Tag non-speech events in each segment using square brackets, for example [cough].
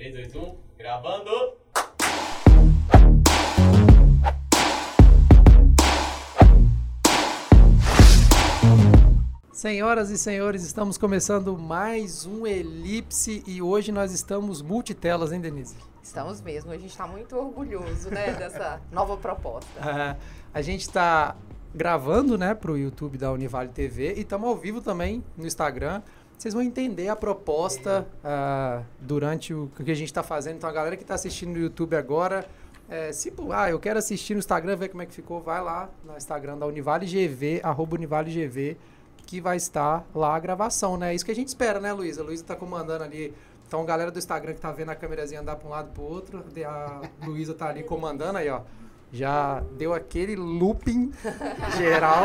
3, 2, 1, gravando! Senhoras e senhores, estamos começando mais um Elipse e hoje nós estamos multitelas, hein, Denise? Estamos mesmo, a gente está muito orgulhoso né, [laughs] dessa nova proposta. Ah, a gente está gravando né, para o YouTube da Univale TV e estamos ao vivo também no Instagram. Vocês vão entender a proposta ah, durante o que a gente está fazendo. Então, a galera que está assistindo no YouTube agora, é, se ah, eu quero assistir no Instagram, ver como é que ficou, vai lá no Instagram da Univale GV, arroba Univale GV, que vai estar lá a gravação, né? É isso que a gente espera, né, Luísa? A Luísa está comandando ali. Então, galera do Instagram que tá vendo a câmerazinha andar para um lado para o outro, a Luísa tá ali comandando aí, ó. Já deu aquele looping [laughs] geral.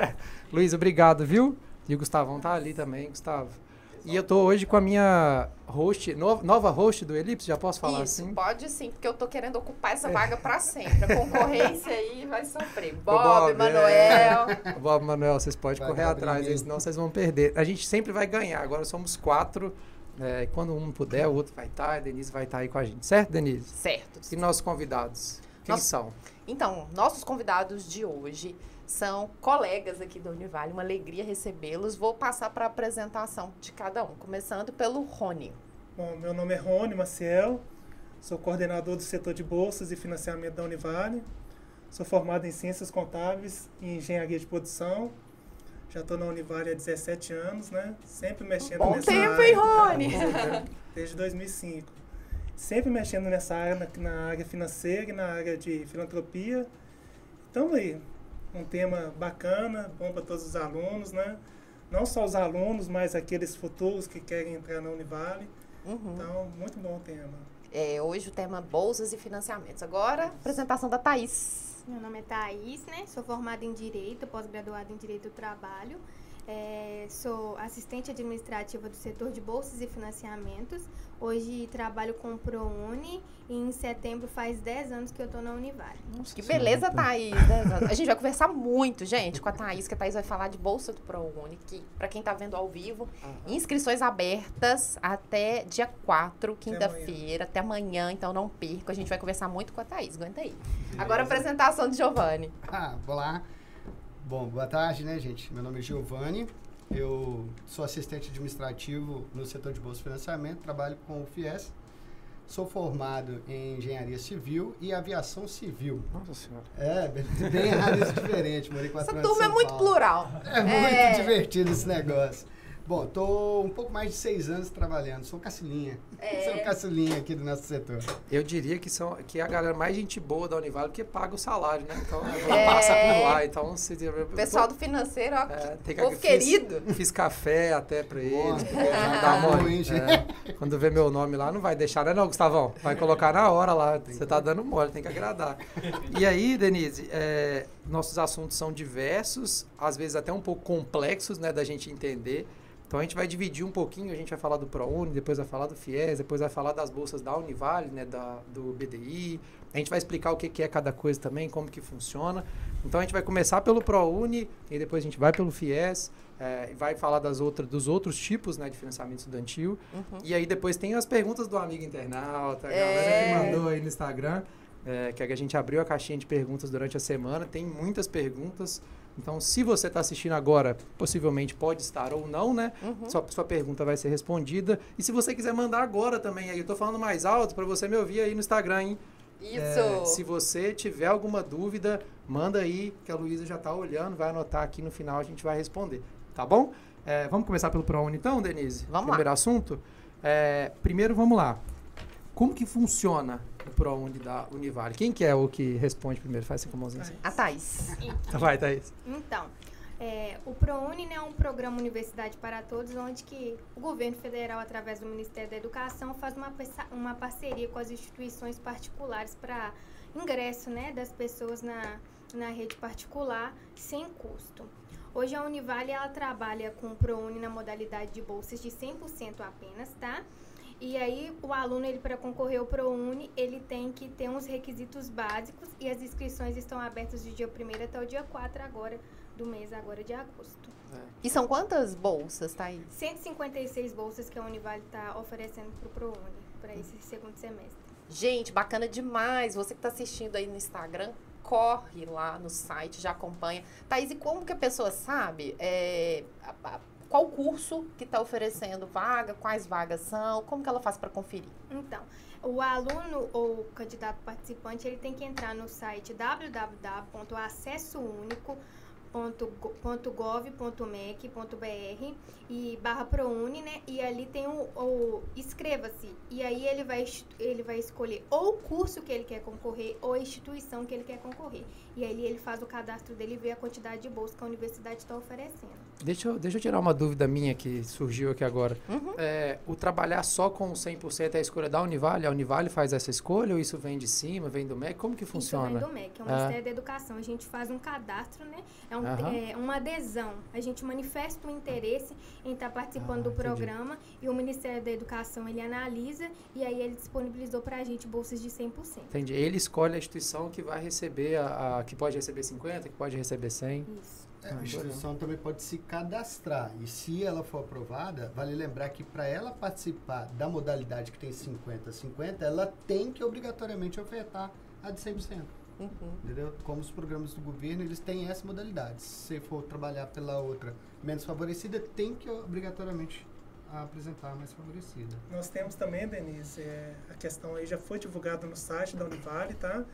[laughs] Luísa, obrigado, viu? E o Gustavão tá ali também, Gustavo. E eu tô hoje com a minha host, no, nova host do Elipse, já posso falar Isso, assim? pode sim, porque eu tô querendo ocupar essa vaga para sempre. A concorrência aí vai sofrer. Bob, Bob, Manuel. é. Bob, Manuel, vocês podem Vai correr atrás, aí, senão vocês vão perder. A gente sempre vai ganhar, agora somos quatro. é, quando um puder, o outro vai estar, a Denise vai estar aí com a gente. Certo, Denise? Certo. E nossos convidados? Quem são? Então, nossos convidados de hoje são colegas aqui da Univale. Uma alegria recebê-los. Vou passar para a apresentação de cada um, começando pelo Rony. Bom, meu nome é Rony Maciel, sou coordenador do setor de bolsas e financiamento da Univale. Sou formado em Ciências Contábeis e Engenharia de Produção. Já estou na Univale há 17 anos, né? Sempre mexendo Bom nessa tempo, área. hein, Rony? Desde 2005. Sempre mexendo nessa área, na, na área financeira e na área de filantropia. Então aí, um tema bacana, bom para todos os alunos, né? Não só os alunos, mas aqueles futuros que querem entrar na Univale. Uhum. Então, muito bom o tema. É, hoje o tema bolsas e financiamentos. Agora, apresentação da Thaís. Meu nome é Thaís, né? Sou formada em Direito, pós-graduada em Direito do Trabalho. É, sou assistente administrativa do setor de bolsas e financiamentos. Hoje trabalho com o ProUni e em setembro faz 10 anos que eu estou na Univale. Que beleza, Thaís. né? A gente vai conversar muito, gente, com a Thaís, que a Thaís vai falar de Bolsa do ProUni, que, para quem tá vendo ao vivo, inscrições abertas até dia 4, quinta-feira, até amanhã, então não perca. A gente vai conversar muito com a Thaís, aguenta aí. Agora a apresentação de Giovanni. Ah, vou lá. Bom, boa tarde, né, gente? Meu nome é Giovanni. Eu sou assistente administrativo no setor de bolsa de financiamento, trabalho com o FIES. Sou formado em engenharia civil e aviação civil. Nossa senhora. É, bem, bem áreas diferentes. Morei quatro Essa anos em turma é muito Paulo. plural. É muito É. divertido esse negócio. Bom, tô um pouco mais de seis anos trabalhando. Sou caçulinha. É. [laughs] Sou caçulinha aqui do nosso setor. Eu diria que, são, que é a galera mais gente boa da Univale, porque paga o salário, né? Então, É. passa por lá. Então, se, O pessoal do financeiro, ó, É, tem povo fiz- querido. Fiz café até pra eles. Nossa, Dá mole. É, quando vê meu nome lá, não vai deixar, né, não, Gustavão? Vai colocar na hora lá. Você tá dando mole, tem que agradar. E aí, Denise, é, nossos assuntos são diversos, às vezes até um pouco complexos, né, da gente entender. Então a gente vai dividir um pouquinho, a gente vai falar do ProUni, depois vai falar do FIES, depois vai falar das bolsas da Univale, né, da, do BDI. A gente vai explicar o que, que é cada coisa também, como que funciona. Então a gente vai começar pelo ProUni, e depois a gente vai pelo FIES, é, vai falar das outras, dos outros tipos né, de financiamento estudantil. Uhum. E aí depois tem as perguntas do amigo internauta, a É. galera que mandou aí no Instagram, é, que a gente abriu a caixinha de perguntas durante a semana. Tem muitas perguntas. Então, se você está assistindo agora, possivelmente pode estar ou não, né? Uhum. Sua, sua pergunta vai ser respondida. E se você quiser mandar agora também, aí eu tô falando mais alto para você me ouvir aí no Instagram, hein? Isso. É, se você tiver alguma dúvida, manda aí, que a Luísa já tá olhando, vai anotar aqui no final, a gente vai responder. Tá bom? É, vamos começar pelo ProUni então, Denise? Vamos lá. Primeiro assunto. É, primeiro, vamos lá. Como que funciona o ProUni da Univale? Quem que é o que responde primeiro? Faz assim com a mãozinha assim. A Thaís. [laughs] Vai, Thaís. Então, é, o ProUni né, é um programa Universidade para Todos, onde que o governo federal, através do Ministério da Educação, faz uma, uma parceria com as instituições particulares para ingresso né, das pessoas na, na rede particular sem custo. Hoje a Univale ela trabalha com o ProUni na modalidade de bolsas de 100% apenas, tá? E aí o aluno ele para concorrer ao ProUni, ele tem que ter uns requisitos básicos e as inscrições estão abertas do dia 1 até o dia 4 agora do mês agora de agosto. E são quantas bolsas, Thaís? 156 bolsas que a Univale está oferecendo para o ProUni para esse segundo semestre. Gente, bacana demais. Você que está assistindo aí no Instagram, corre lá no site, já acompanha. Thaís, e como que a pessoa sabe é, a- a- qual curso que está oferecendo vaga, quais vagas são, como que ela faz para conferir? Então, o aluno ou candidato participante, ele tem que entrar no site www.acessounico.gov.mec.br e barra ProUni, né? E ali tem o, o inscreva-se. E aí ele vai, ele vai escolher ou o curso que ele quer concorrer ou a instituição que ele quer concorrer. E aí ele faz o cadastro dele e vê a quantidade de bolsa que a universidade está oferecendo. Deixa eu, deixa eu tirar uma dúvida minha que surgiu aqui agora. Uhum. É, o trabalhar só com 100% é a escolha da Univale? A Univale faz essa escolha ou isso vem de cima, vem do MEC? Como que funciona? Isso vem do MEC, é o Ah. Ministério da Educação. A gente faz um cadastro, né? É, um- Aham. é uma adesão. A gente manifesta o interesse em estar participando Ah, do entendi. programa e o Ministério da Educação, ele analisa e aí ele disponibilizou para a gente bolsas de 100%. Entendi. Ele escolhe a instituição que vai receber, a, a- que pode receber 50, que pode receber 100. Isso. É, Ah, a instituição também pode se cadastrar. E se ela for aprovada, vale lembrar que para ela participar da modalidade que tem 50-50, ela tem que obrigatoriamente ofertar a de 100%. Uhum. Entendeu? Como os programas do governo, eles têm essa modalidade. Se for trabalhar pela outra menos favorecida, tem que obrigatoriamente apresentar a mais favorecida. Nós temos também, Denise, é, a questão aí já foi divulgada no site da Univale, tá?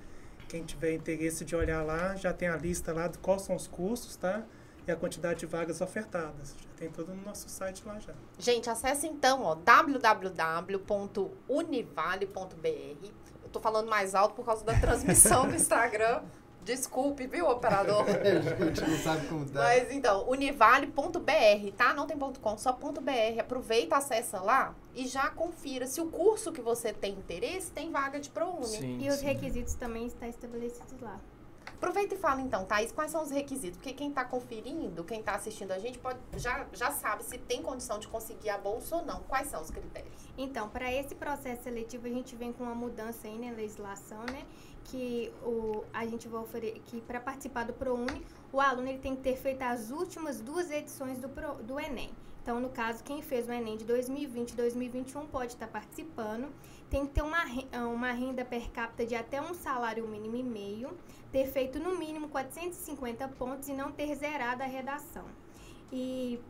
Quem tiver interesse de olhar lá, já tem a lista lá de quais são os cursos, tá? E a quantidade de vagas ofertadas. Já tem tudo no nosso site lá já. Gente, acesse então, ó, www.univale.br. Eu tô falando mais alto por causa da transmissão do Instagram. Desculpe, viu, operador? [laughs] a gente não sabe como dá. Mas então, univale.br, tá? Não tem ponto .com, só ponto .br. Aproveita, acessa lá e já confira se o curso que você tem interesse tem vaga de ProUni. Sim, E os sim. requisitos também estão estabelecidos lá. Aproveita e fala então, Thaís, quais são os requisitos? Porque quem está conferindo, quem está assistindo a gente, pode, já, já sabe se tem condição de conseguir a bolsa ou não. Quais são os critérios? Então, para esse processo seletivo, a gente vem com uma mudança aí na legislação, né? Que o, a gente vai oferecer que para participar do ProUni, o aluno ele tem que ter feito as últimas duas edições do, Pro, do Enem. Então, no caso, quem fez o Enem de 2020 e 2021 pode estar participando. Tem que ter uma, re- uma renda per capita de até um salário mínimo e meio, ter feito no mínimo 450 pontos e não ter zerado a redação. E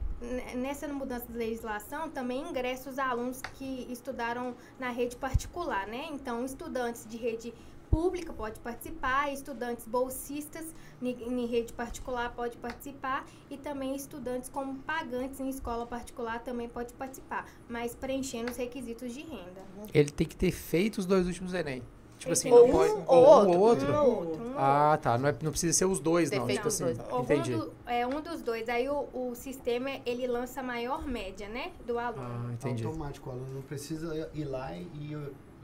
nessa mudança de legislação também ingressa os alunos que estudaram na rede particular, né? Então, estudantes de rede pública pode participar, estudantes bolsistas em rede particular pode participar e também estudantes como pagantes em escola particular também pode participar, mas preenchendo os requisitos de renda. Ele tem que ter feito os dois últimos Enem. Tipo assim, tem não um pode. ou um outro. ou outro. Um ou outro, um ou Ah, tá. Não, é, não precisa ser os dois, não. feito Tipo assim. dois. Entendi. do- é um dos dois. Aí o, o sistema, ele lança a maior média, né, do aluno. Ah, entendi. Automático, o aluno não precisa ir lá e,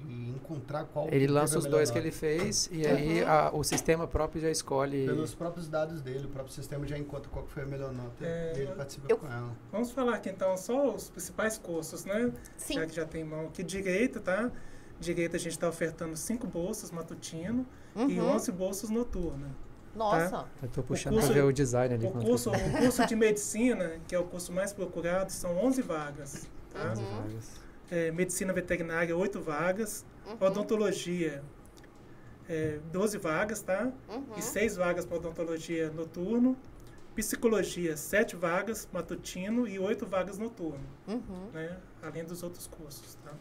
e encontrar qual Ele lança os dois que ele fez e aí a- o sistema próprio já escolhe. Pelos próprios dados dele, o próprio sistema já encontra qual que foi a melhor nota É, e ele participa eu- com ela. Vamos falar aqui então só os principais cursos, né? Sim. Já que já tem em mão aqui. Direito, tá? Direito a gente está ofertando cinco bolsas matutino e Uhum. 11 bolsas noturnas. Nossa. Eu tô puxando curso- pra ver o design ali. O curso, que o curso de medicina, que é o curso mais procurado, são 11 vagas. tá. Tá? As Uhum. vagas. É, medicina veterinária, 8 vagas. Uhum. Odontologia, é, 12 vagas, tá? Uhum. E 6 vagas para odontologia noturno. Psicologia, 7 vagas matutino e 8 vagas noturno, Uhum. né? Além dos outros cursos, tá?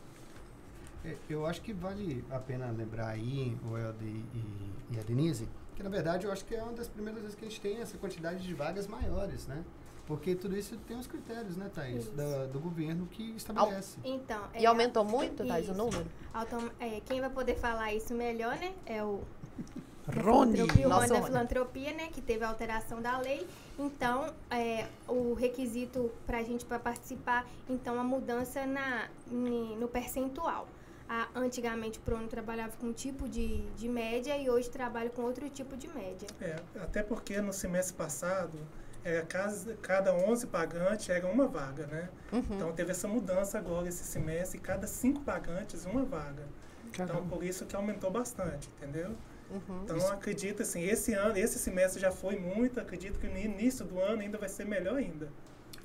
É, Eu acho que vale a pena lembrar aí, o Elde e, e a Denise, que na verdade eu acho que é uma das primeiras vezes que a gente tem essa quantidade de vagas maiores, né? Porque tudo isso tem os critérios, né, Thaís? Da- do governo que estabelece. Então, E aumentou muito, Thais, o Isso. número? autom- é, quem vai poder falar isso melhor, né, é o [laughs] Rony! o Rony da filantropia, né, que teve a alteração da lei. Então, é, o requisito para a gente para participar, então a mudança na no percentual. A- antigamente o Prono trabalhava com um tipo de, de média e hoje trabalha com outro tipo de média. É, até porque no semestre passado, era cada, cada 11 pagantes era uma vaga, né? Uhum. Então teve essa mudança agora esse semestre, cada 5 pagantes, uma vaga. Então Caramba. por isso que aumentou bastante, entendeu? Uhum. Então, acredito assim, esse ano, esse semestre já foi muito, acredito que no início do ano ainda vai ser melhor ainda.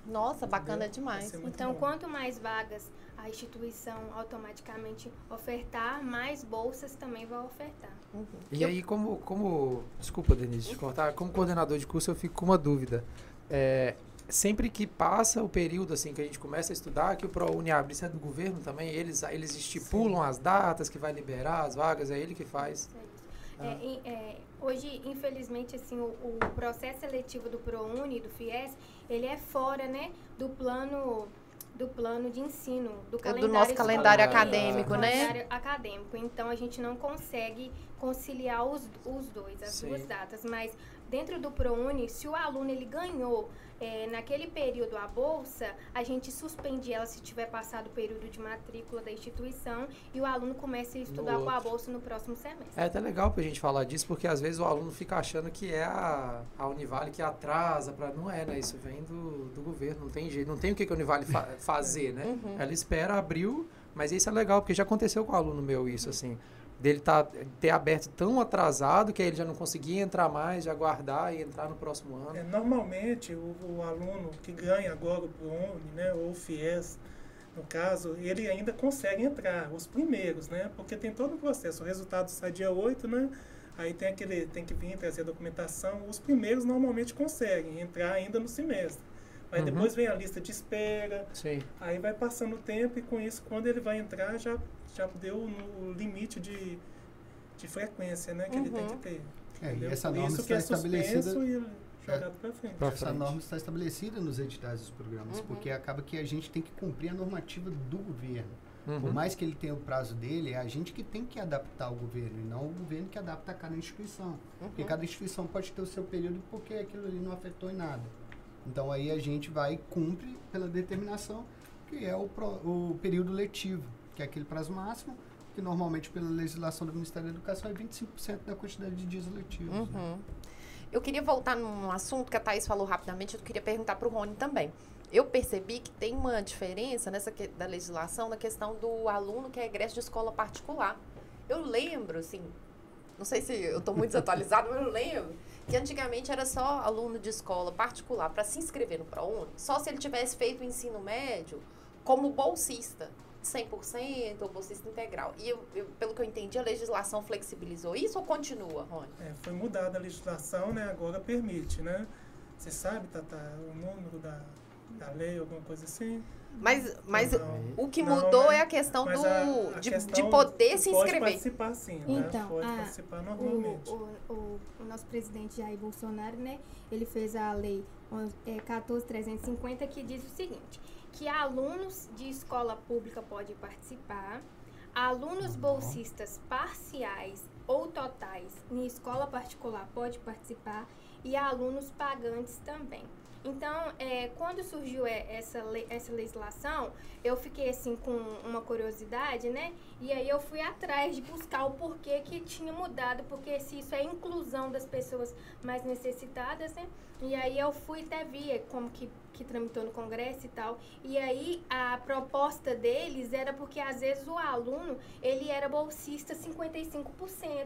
Nossa, bacana Entendeu? demais. Então, bom. quanto mais vagas a instituição automaticamente ofertar, mais bolsas também vai ofertar. Uhum. E aí, como, como. Desculpa, Denise, de cortar. Como coordenador de curso, eu fico com uma dúvida. É, sempre que passa o período assim que a gente começa a estudar, que o ProUni abre, isso é do governo também, eles, eles estipulam as datas que vai liberar as vagas, é ele que faz. Isso é isso. Ah. É, é, hoje, infelizmente, assim, o, o processo seletivo do ProUni, do FIES, ele é fora, né, do plano do plano de ensino, do É calendário do nosso calendário acadêmico, né? calendário acadêmico. Então, a gente não consegue conciliar os, os dois, as Sim. duas datas. Mas, dentro do ProUni, se o aluno ele ganhou é, naquele período a bolsa, a gente suspende ela se tiver passado o período de matrícula da instituição e o aluno começa a estudar com a bolsa no próximo semestre. É até legal pra gente falar disso, porque às vezes o aluno fica achando que é a, a Univale que atrasa, pra, não é, né? Isso vem do, do governo, não tem jeito, não tem o que, que a Univale fa [laughs] fazer, né? Uhum. Ela espera abril, mas isso é legal, porque já aconteceu com o aluno meu isso, assim. Dele tá, ter aberto tão atrasado que aí ele já não conseguia entrar mais, já aguardar e entrar no próximo ano. É, normalmente, o, o aluno que ganha agora o ProUni, né, ou o FIES, no caso, ele ainda consegue entrar, os primeiros, né? Porque tem todo o processo. O resultado sai dia 8, né? Aí tem aquele, tem que vir trazer a documentação. Os primeiros normalmente conseguem entrar ainda no semestre. Mas Uhum. depois vem a lista de espera, Sim. aí vai passando o tempo e com isso, quando ele vai entrar, já, já deu no limite de, de frequência, né? Que ele tem Uhum. que ter. É, e essa Por norma isso que está é estabelecida. e jogado pra frente. Pra Essa norma está estabelecida nos editais dos programas, Uhum. porque acaba que a gente tem que cumprir a normativa do governo. Por Uhum. mais que ele tenha o prazo dele, é a gente que tem que adaptar o governo, e não o governo que adapta a cada instituição. Porque Uhum. cada instituição pode ter o seu período porque aquilo ali não afetou em nada. Então aí a gente vai e cumpre pela determinação, que é o, pro- o período letivo, que é aquele prazo máximo, que normalmente pela legislação do Ministério da Educação é 25% da quantidade de dias letivos. né? Uhum. Eu queria voltar num assunto que a Thaís falou rapidamente, eu queria perguntar para o Rony também. Eu percebi que tem uma diferença nessa que- da legislação na questão do aluno que é egresso de escola particular. Eu lembro, assim, não sei se eu estou muito [laughs] desatualizada, mas eu lembro que antigamente era só aluno de escola particular para se inscrever no ProUni, só se ele tivesse feito o ensino médio como bolsista, 100% ou bolsista integral. E eu- eu- pelo que eu entendi, a legislação flexibilizou isso ou continua, Rony? É, foi mudada a legislação, né? Agora permite, né? Você sabe, Tata, o número da, da lei, alguma coisa assim? Mas, mas Não. o que Não, mudou né? é a questão do, a- a de, questão de poder se Pode inscrever. participar sim, né? Então, Pode a- participar O, normalmente. o, o, o nosso presidente Jair Bolsonaro, né, ele fez a lei é, 14.350 que diz o seguinte, que alunos de escola pública podem participar, alunos bolsistas parciais ou totais em escola particular podem participar e alunos pagantes também. Então, é, quando surgiu é, essa, lei- essa legislação, eu fiquei assim com uma curiosidade, né? E aí eu fui atrás de buscar o porquê que tinha mudado, porque se isso é inclusão das pessoas mais necessitadas, né? E aí eu fui até ver como que, que tramitou no Congresso e tal. E aí a proposta deles era porque às vezes o aluno, ele era bolsista 55%,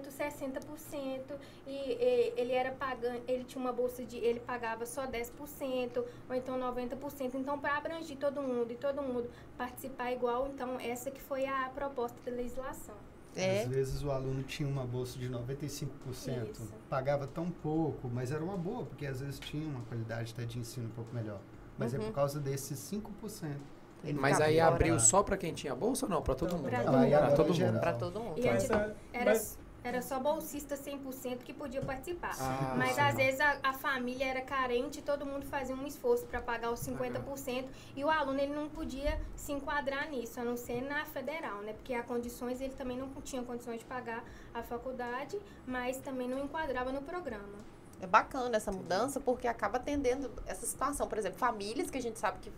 60%, e, e ele era pagando, ele tinha uma bolsa de, ele pagava só 10%, ou então 90%. Então para abranger todo mundo e todo mundo participar igual, então essa que foi a proposta da legislação. É. Às vezes o aluno tinha uma bolsa de 95%, Isso. pagava tão pouco, mas era uma boa, porque às vezes tinha uma qualidade até de ensino um pouco melhor. Mas é Uhum. por causa desses 5%. Ele Mas aí fora. abriu só pra quem tinha bolsa ou não? Pra todo mundo? Não, todo mundo. Pra todo é mundo. E antes era, mas- era só bolsista 100% que podia participar. Ah, Mas sim. às vezes a, a família era carente e todo mundo fazia um esforço para pagar os 50% e o aluno ele não podia se enquadrar nisso, a não ser na federal, né? Porque há condições, ele também não tinha condições de pagar a faculdade, mas também não enquadrava no programa. É bacana essa mudança porque acaba atendendo essa situação. Por exemplo, famílias que a gente sabe que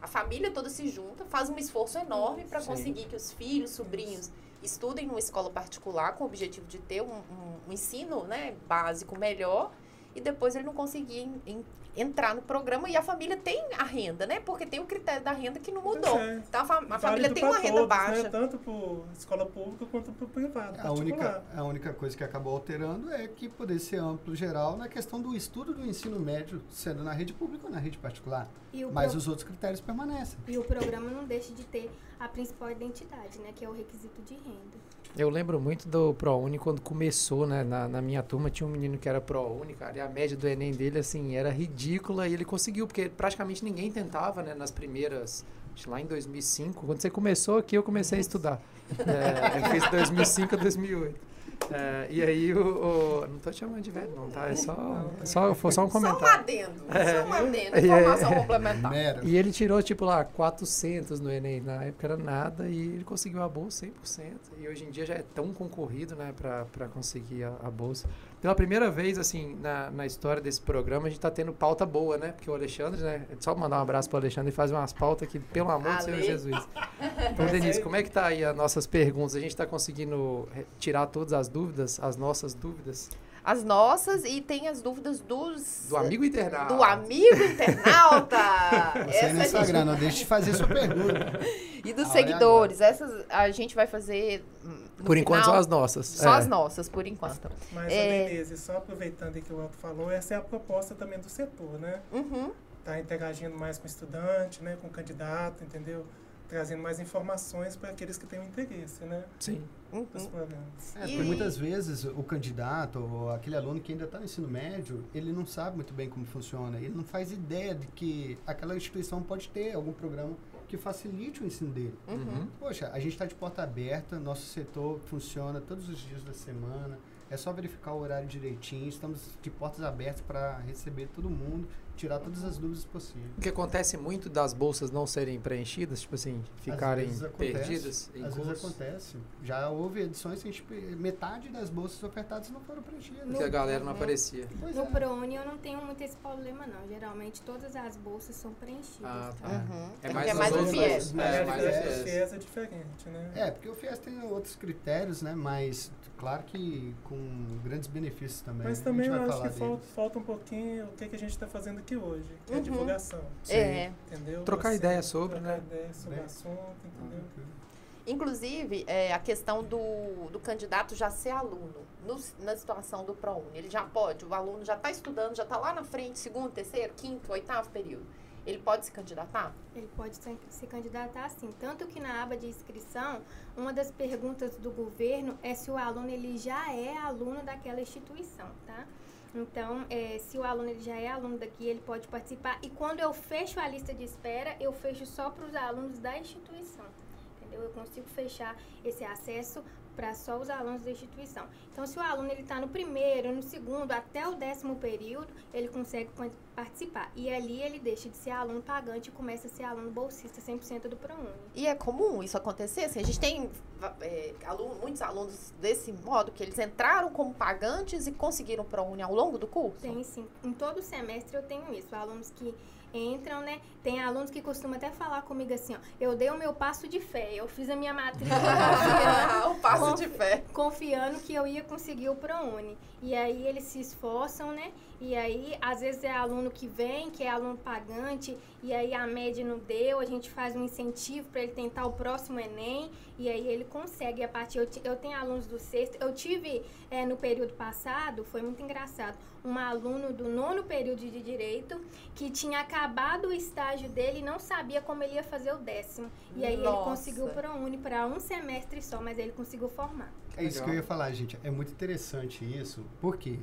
a família toda se junta, faz um esforço enorme para conseguir que os filhos, sobrinhos estudem numa escola particular com o objetivo de ter um, um- um ensino né, básico melhor. e depois ele não conseguia em- em- entrar no programa e a família tem a renda, né? Porque tem o critério da renda que não mudou. É. Então a, fa- a família tem uma renda todos, baixa. Né? Tanto por escola pública quanto por privado. A única, a única coisa que acabou alterando é que poder ser amplo geral na questão do estudo do ensino médio, sendo na rede pública ou na rede particular. O, Mas pro- os outros critérios permanecem. e o programa não deixa de ter a principal identidade, né? Que é o requisito de renda. Eu lembro muito do ProUni quando começou, né? Na, na minha turma tinha um menino que era ProUni, cara, e a média do Enem dele, assim, era ridícula e ele conseguiu, porque praticamente ninguém tentava, né? Nas primeiras, lá em 2005. Quando você começou aqui, eu comecei a estudar. [laughs] É, eu fiz 2005 a 2008. É, e aí, o, o- Não tô te chamando de velho, não, tá? É só, é só, foi só um Só um comentário. adendo. É. Só um adendo. É. Informação complementar. Mera. E ele tirou, tipo, lá, 400 no Enem. Na época era nada e ele conseguiu a bolsa 100%. E hoje em dia já é tão concorrido, né, pra conseguir a, a bolsa. Pela primeira vez, assim, na, na história desse programa, a gente tá tendo pauta boa, né? Porque o Alexandre, né? Só mandar um abraço pro Alexandre e fazer umas pautas que, pelo amor de Senhor. Jesus. Então, Denise, como é que tá aí as nossas perguntas? A gente tá conseguindo eh, tirar todas as dúvidas, as nossas dúvidas? As nossas e tem as dúvidas dos. Do amigo internauta. Do amigo internauta. [laughs] Você no Essa a Instagram, gente- não deixe de fazer sua pergunta. [laughs] E dos A é seguidores. Essas a gente vai fazer. No Por enquanto, final, só as nossas. Só É. as nossas, por enquanto. Mas, É. Denise, só aproveitando que o Otto falou, essa é a proposta também do setor, né? Uhum. Tá interagindo mais com o estudante, né? Com o candidato, entendeu? Trazendo mais informações para aqueles que têm o interesse, né? Sim. Uhum. É, porque muitas vezes o candidato ou aquele aluno que ainda está no ensino médio, ele não sabe muito bem como funciona, ele não faz ideia de que aquela instituição pode ter algum programa que facilite o ensino dele. Uhum. Poxa, a gente está de porta aberta, nosso setor funciona todos os dias da semana, é só verificar o horário direitinho, estamos de portas abertas para receber todo mundo, tirar todas as dúvidas possíveis. O que acontece muito das bolsas não serem preenchidas, tipo assim, ficarem vezes acontece, perdidas em Às vezes curso. acontece. Já houve edições que a gente, metade das bolsas ofertadas não foram preenchidas. Porque a galera não aparecia. Pois No é. ProUni eu não tenho muito esse problema, não. Geralmente todas as bolsas são preenchidas. Ah, tá? tá. Uhum. É É mais é os mais um outros, viés. mas- É, mas mais é- o o. FIES é diferente, né? É, porque o FIES tem outros critérios, né? Mas claro que com grandes benefícios também. Mas também a eu gente vai acho falar que falta, falta um pouquinho o que, que a gente está fazendo aqui hoje, que é Uhum. a divulgação. É. Entendeu? Trocar Você- ideia sobre, trocar né? ideia sobre o assunto, entendeu? Inclusive, é, a questão do, do candidato já ser aluno, no- na situação do ProUni. Ele já pode, o aluno já está estudando, já está lá na frente, segundo, terceiro, quinto, oitavo período. Ele pode se candidatar? Ele pode se candidatar assim. Tanto que na aba de inscrição, uma das perguntas do governo é se o aluno ele já é aluno daquela instituição, tá? Então, é, se o aluno ele já é aluno daqui, ele pode participar. E quando eu fecho a lista de espera, eu fecho só para os alunos da instituição. Entendeu? Eu consigo fechar esse acesso para só os alunos da instituição. Então, se o aluno ele está no primeiro, no segundo, até o décimo período, ele consegue pa- participar. E ali ele deixa de ser aluno pagante e começa a ser aluno bolsista 100% do ProUni. E é comum isso acontecer? Assim, a gente tem é, aluno- muitos alunos desse modo, que eles entraram como pagantes e conseguiram ProUni ao longo do curso? Tem sim. Em todo semestre eu tenho isso. Alunos que entram, né? Tem alunos que costumam até falar comigo assim, ó. Eu dei o meu passo de fé. Eu fiz a minha matrícula [laughs] confiando, o passo Confi- de fé. confiando que eu ia conseguir o ProUni. E aí eles se esforçam, né? E aí, às vezes é aluno que vem, que é aluno pagante, e aí a média não deu, a gente faz um incentivo para ele tentar o próximo Enem, e aí ele consegue. A partir, eu, eu tenho alunos do sexto, eu tive eh, no período passado, foi muito engraçado, um aluno do nono período de Direito que tinha acabado o estágio dele e não sabia como ele ia fazer o décimo. E aí ele Nossa. conseguiu o ProUni para um semestre só, mas ele conseguiu formar. É isso que eu ia falar, gente. É muito interessante isso, porque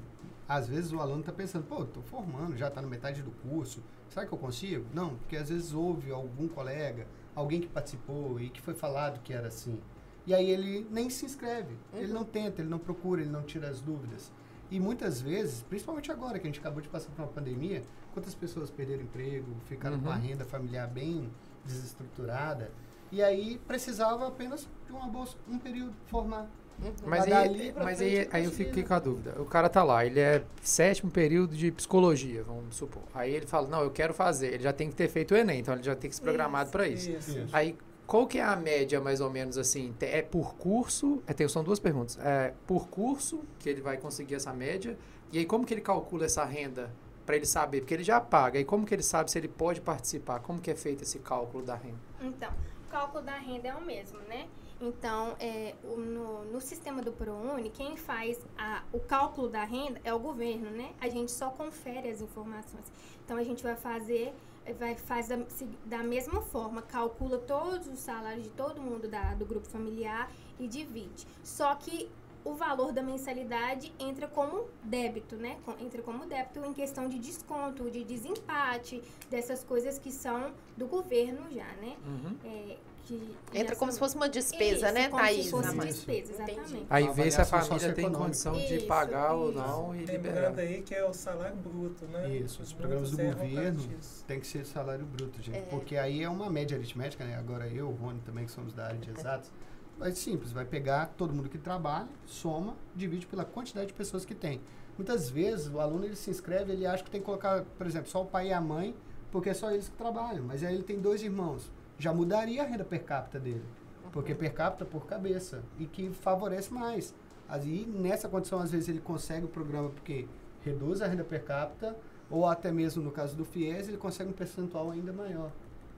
às vezes o aluno está pensando, pô, tô formando, já está na metade do curso, será que eu consigo? Não, porque às vezes houve algum colega, alguém que participou e que foi falado que era assim. E aí ele nem se inscreve, ele não tenta, ele não procura, ele não tira as dúvidas. E muitas vezes, principalmente agora que a gente acabou de passar por uma pandemia, quantas pessoas perderam emprego, ficaram com a Uhum. renda familiar bem desestruturada, e aí precisava apenas de uma bolsa, um período formar. Mas, Mas aí, mas frente aí, eu aí eu né? com a dúvida. O cara tá lá, ele é sétimo período de psicologia, vamos supor. Aí ele fala, não, eu quero fazer. Ele já tem que ter feito o Enem, então ele já tem que se programado para isso. Isso. Isso. Aí, qual que é a média, mais ou menos, assim? É por curso? É, tem, são duas perguntas. É por curso que ele vai conseguir essa média? E aí como que ele calcula essa renda para ele saber? Porque ele já paga. E como que ele sabe se ele pode participar? Como que é feito esse cálculo da renda? Então, o cálculo da renda é o mesmo, né? Então, é, no, no sistema do ProUni, quem faz a- o cálculo da renda é o governo, né? A gente só confere as informações. Então, a gente vai fazer, vai faz da, da mesma forma, calcula todos os salários de todo mundo da, do grupo familiar e divide. Só que o valor da mensalidade entra como débito, né? Entra como débito em questão de desconto, de desempate, dessas coisas que são do governo já, né? Uhum. É, que Entra como são- se fosse uma despesa, Isso, né, como Thaís? se fosse despesa, Entendi. exatamente. Aí vê se a família tem condição de Isso, pagar ou isso. não e liberar. Lembrando aí que é o salário bruto, né? Isso, os programas do governo tem que ser salário bruto, gente. É. Porque aí é uma média aritmética, né? Agora eu, o Rony também, que somos da área de exatos, vai simples, vai pegar todo mundo que trabalha, soma, divide pela quantidade de pessoas que tem. Muitas vezes o aluno ele se inscreve, ele acha que tem que colocar, por exemplo, só o pai e a mãe, porque é só eles que trabalham. Mas aí ele tem dois irmãos. Já mudaria a renda per capita dele. Porque per capita por cabeça. E que favorece mais. Aí, nessa condição, às vezes ele consegue o programa porque reduz a renda per capita, ou até mesmo no caso do FIES, ele consegue um percentual ainda maior.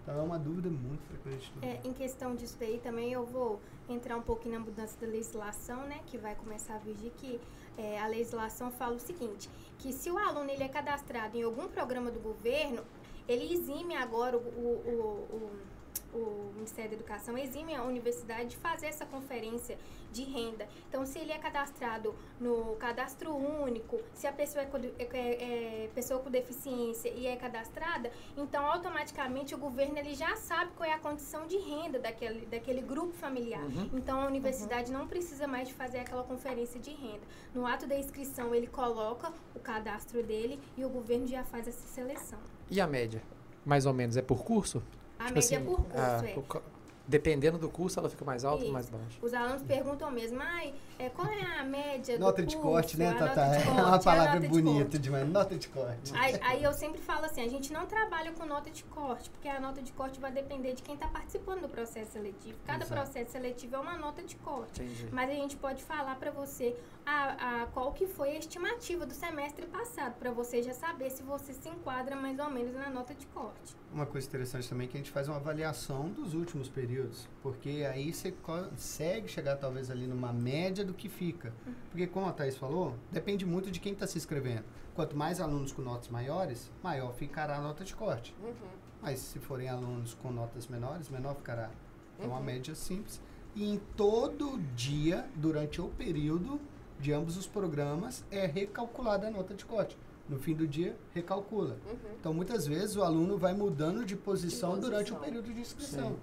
Então é uma dúvida muito frequente. É, em questão disso daí também eu vou entrar um pouquinho na mudança da legislação, né, que vai começar a vigir que é, a legislação fala o seguinte, que se o aluno ele é cadastrado em algum programa do governo, ele exime agora o, o, o, o- o Ministério da Educação exime a universidade de fazer essa conferência de renda. Então, se ele é cadastrado no cadastro único, se a pessoa é, é- é- pessoa com deficiência e é cadastrada, então automaticamente o governo ele já sabe qual é a condição de renda daquele, daquele grupo familiar. Uhum. Então a universidade não precisa mais de fazer aquela conferência de renda. No ato da inscrição ele coloca o cadastro dele e o governo já faz essa seleção. E a média? Mais ou menos, é por curso? A Tipo média assim, por curso, ah, é. o co- dependendo do curso, ela fica mais alta ou Isso. mais baixa? Os alunos perguntam mesmo, ai, é, qual é a média Nota de curso? corte, né, Tata? É uma a palavra de bonita demais. Nota de corte. Aí, aí eu sempre falo assim, a gente não trabalha com nota de corte, porque a nota de corte vai depender de quem está participando do processo seletivo. Cada Exato. processo seletivo é uma nota de corte. Entendi. Mas a gente pode falar para você a, a, qual que foi a estimativa do semestre passado, para você já saber se você se enquadra mais ou menos na nota de corte. Uma coisa interessante também é que a gente faz uma avaliação dos últimos períodos, porque aí você consegue chegar talvez ali numa média do que fica. Porque como a Thaís falou, depende muito de quem está se inscrevendo. Quanto mais alunos com notas maiores, maior ficará a nota de corte. Uhum. Mas se forem alunos com notas menores, menor ficará. Então, uma Uhum. média simples. E em todo dia, durante o período de ambos os programas, é recalculada a nota de corte. No fim do dia, recalcula. Uhum. Então, muitas vezes, o aluno vai mudando de posição, De durante o posição. período de inscrição. Sim.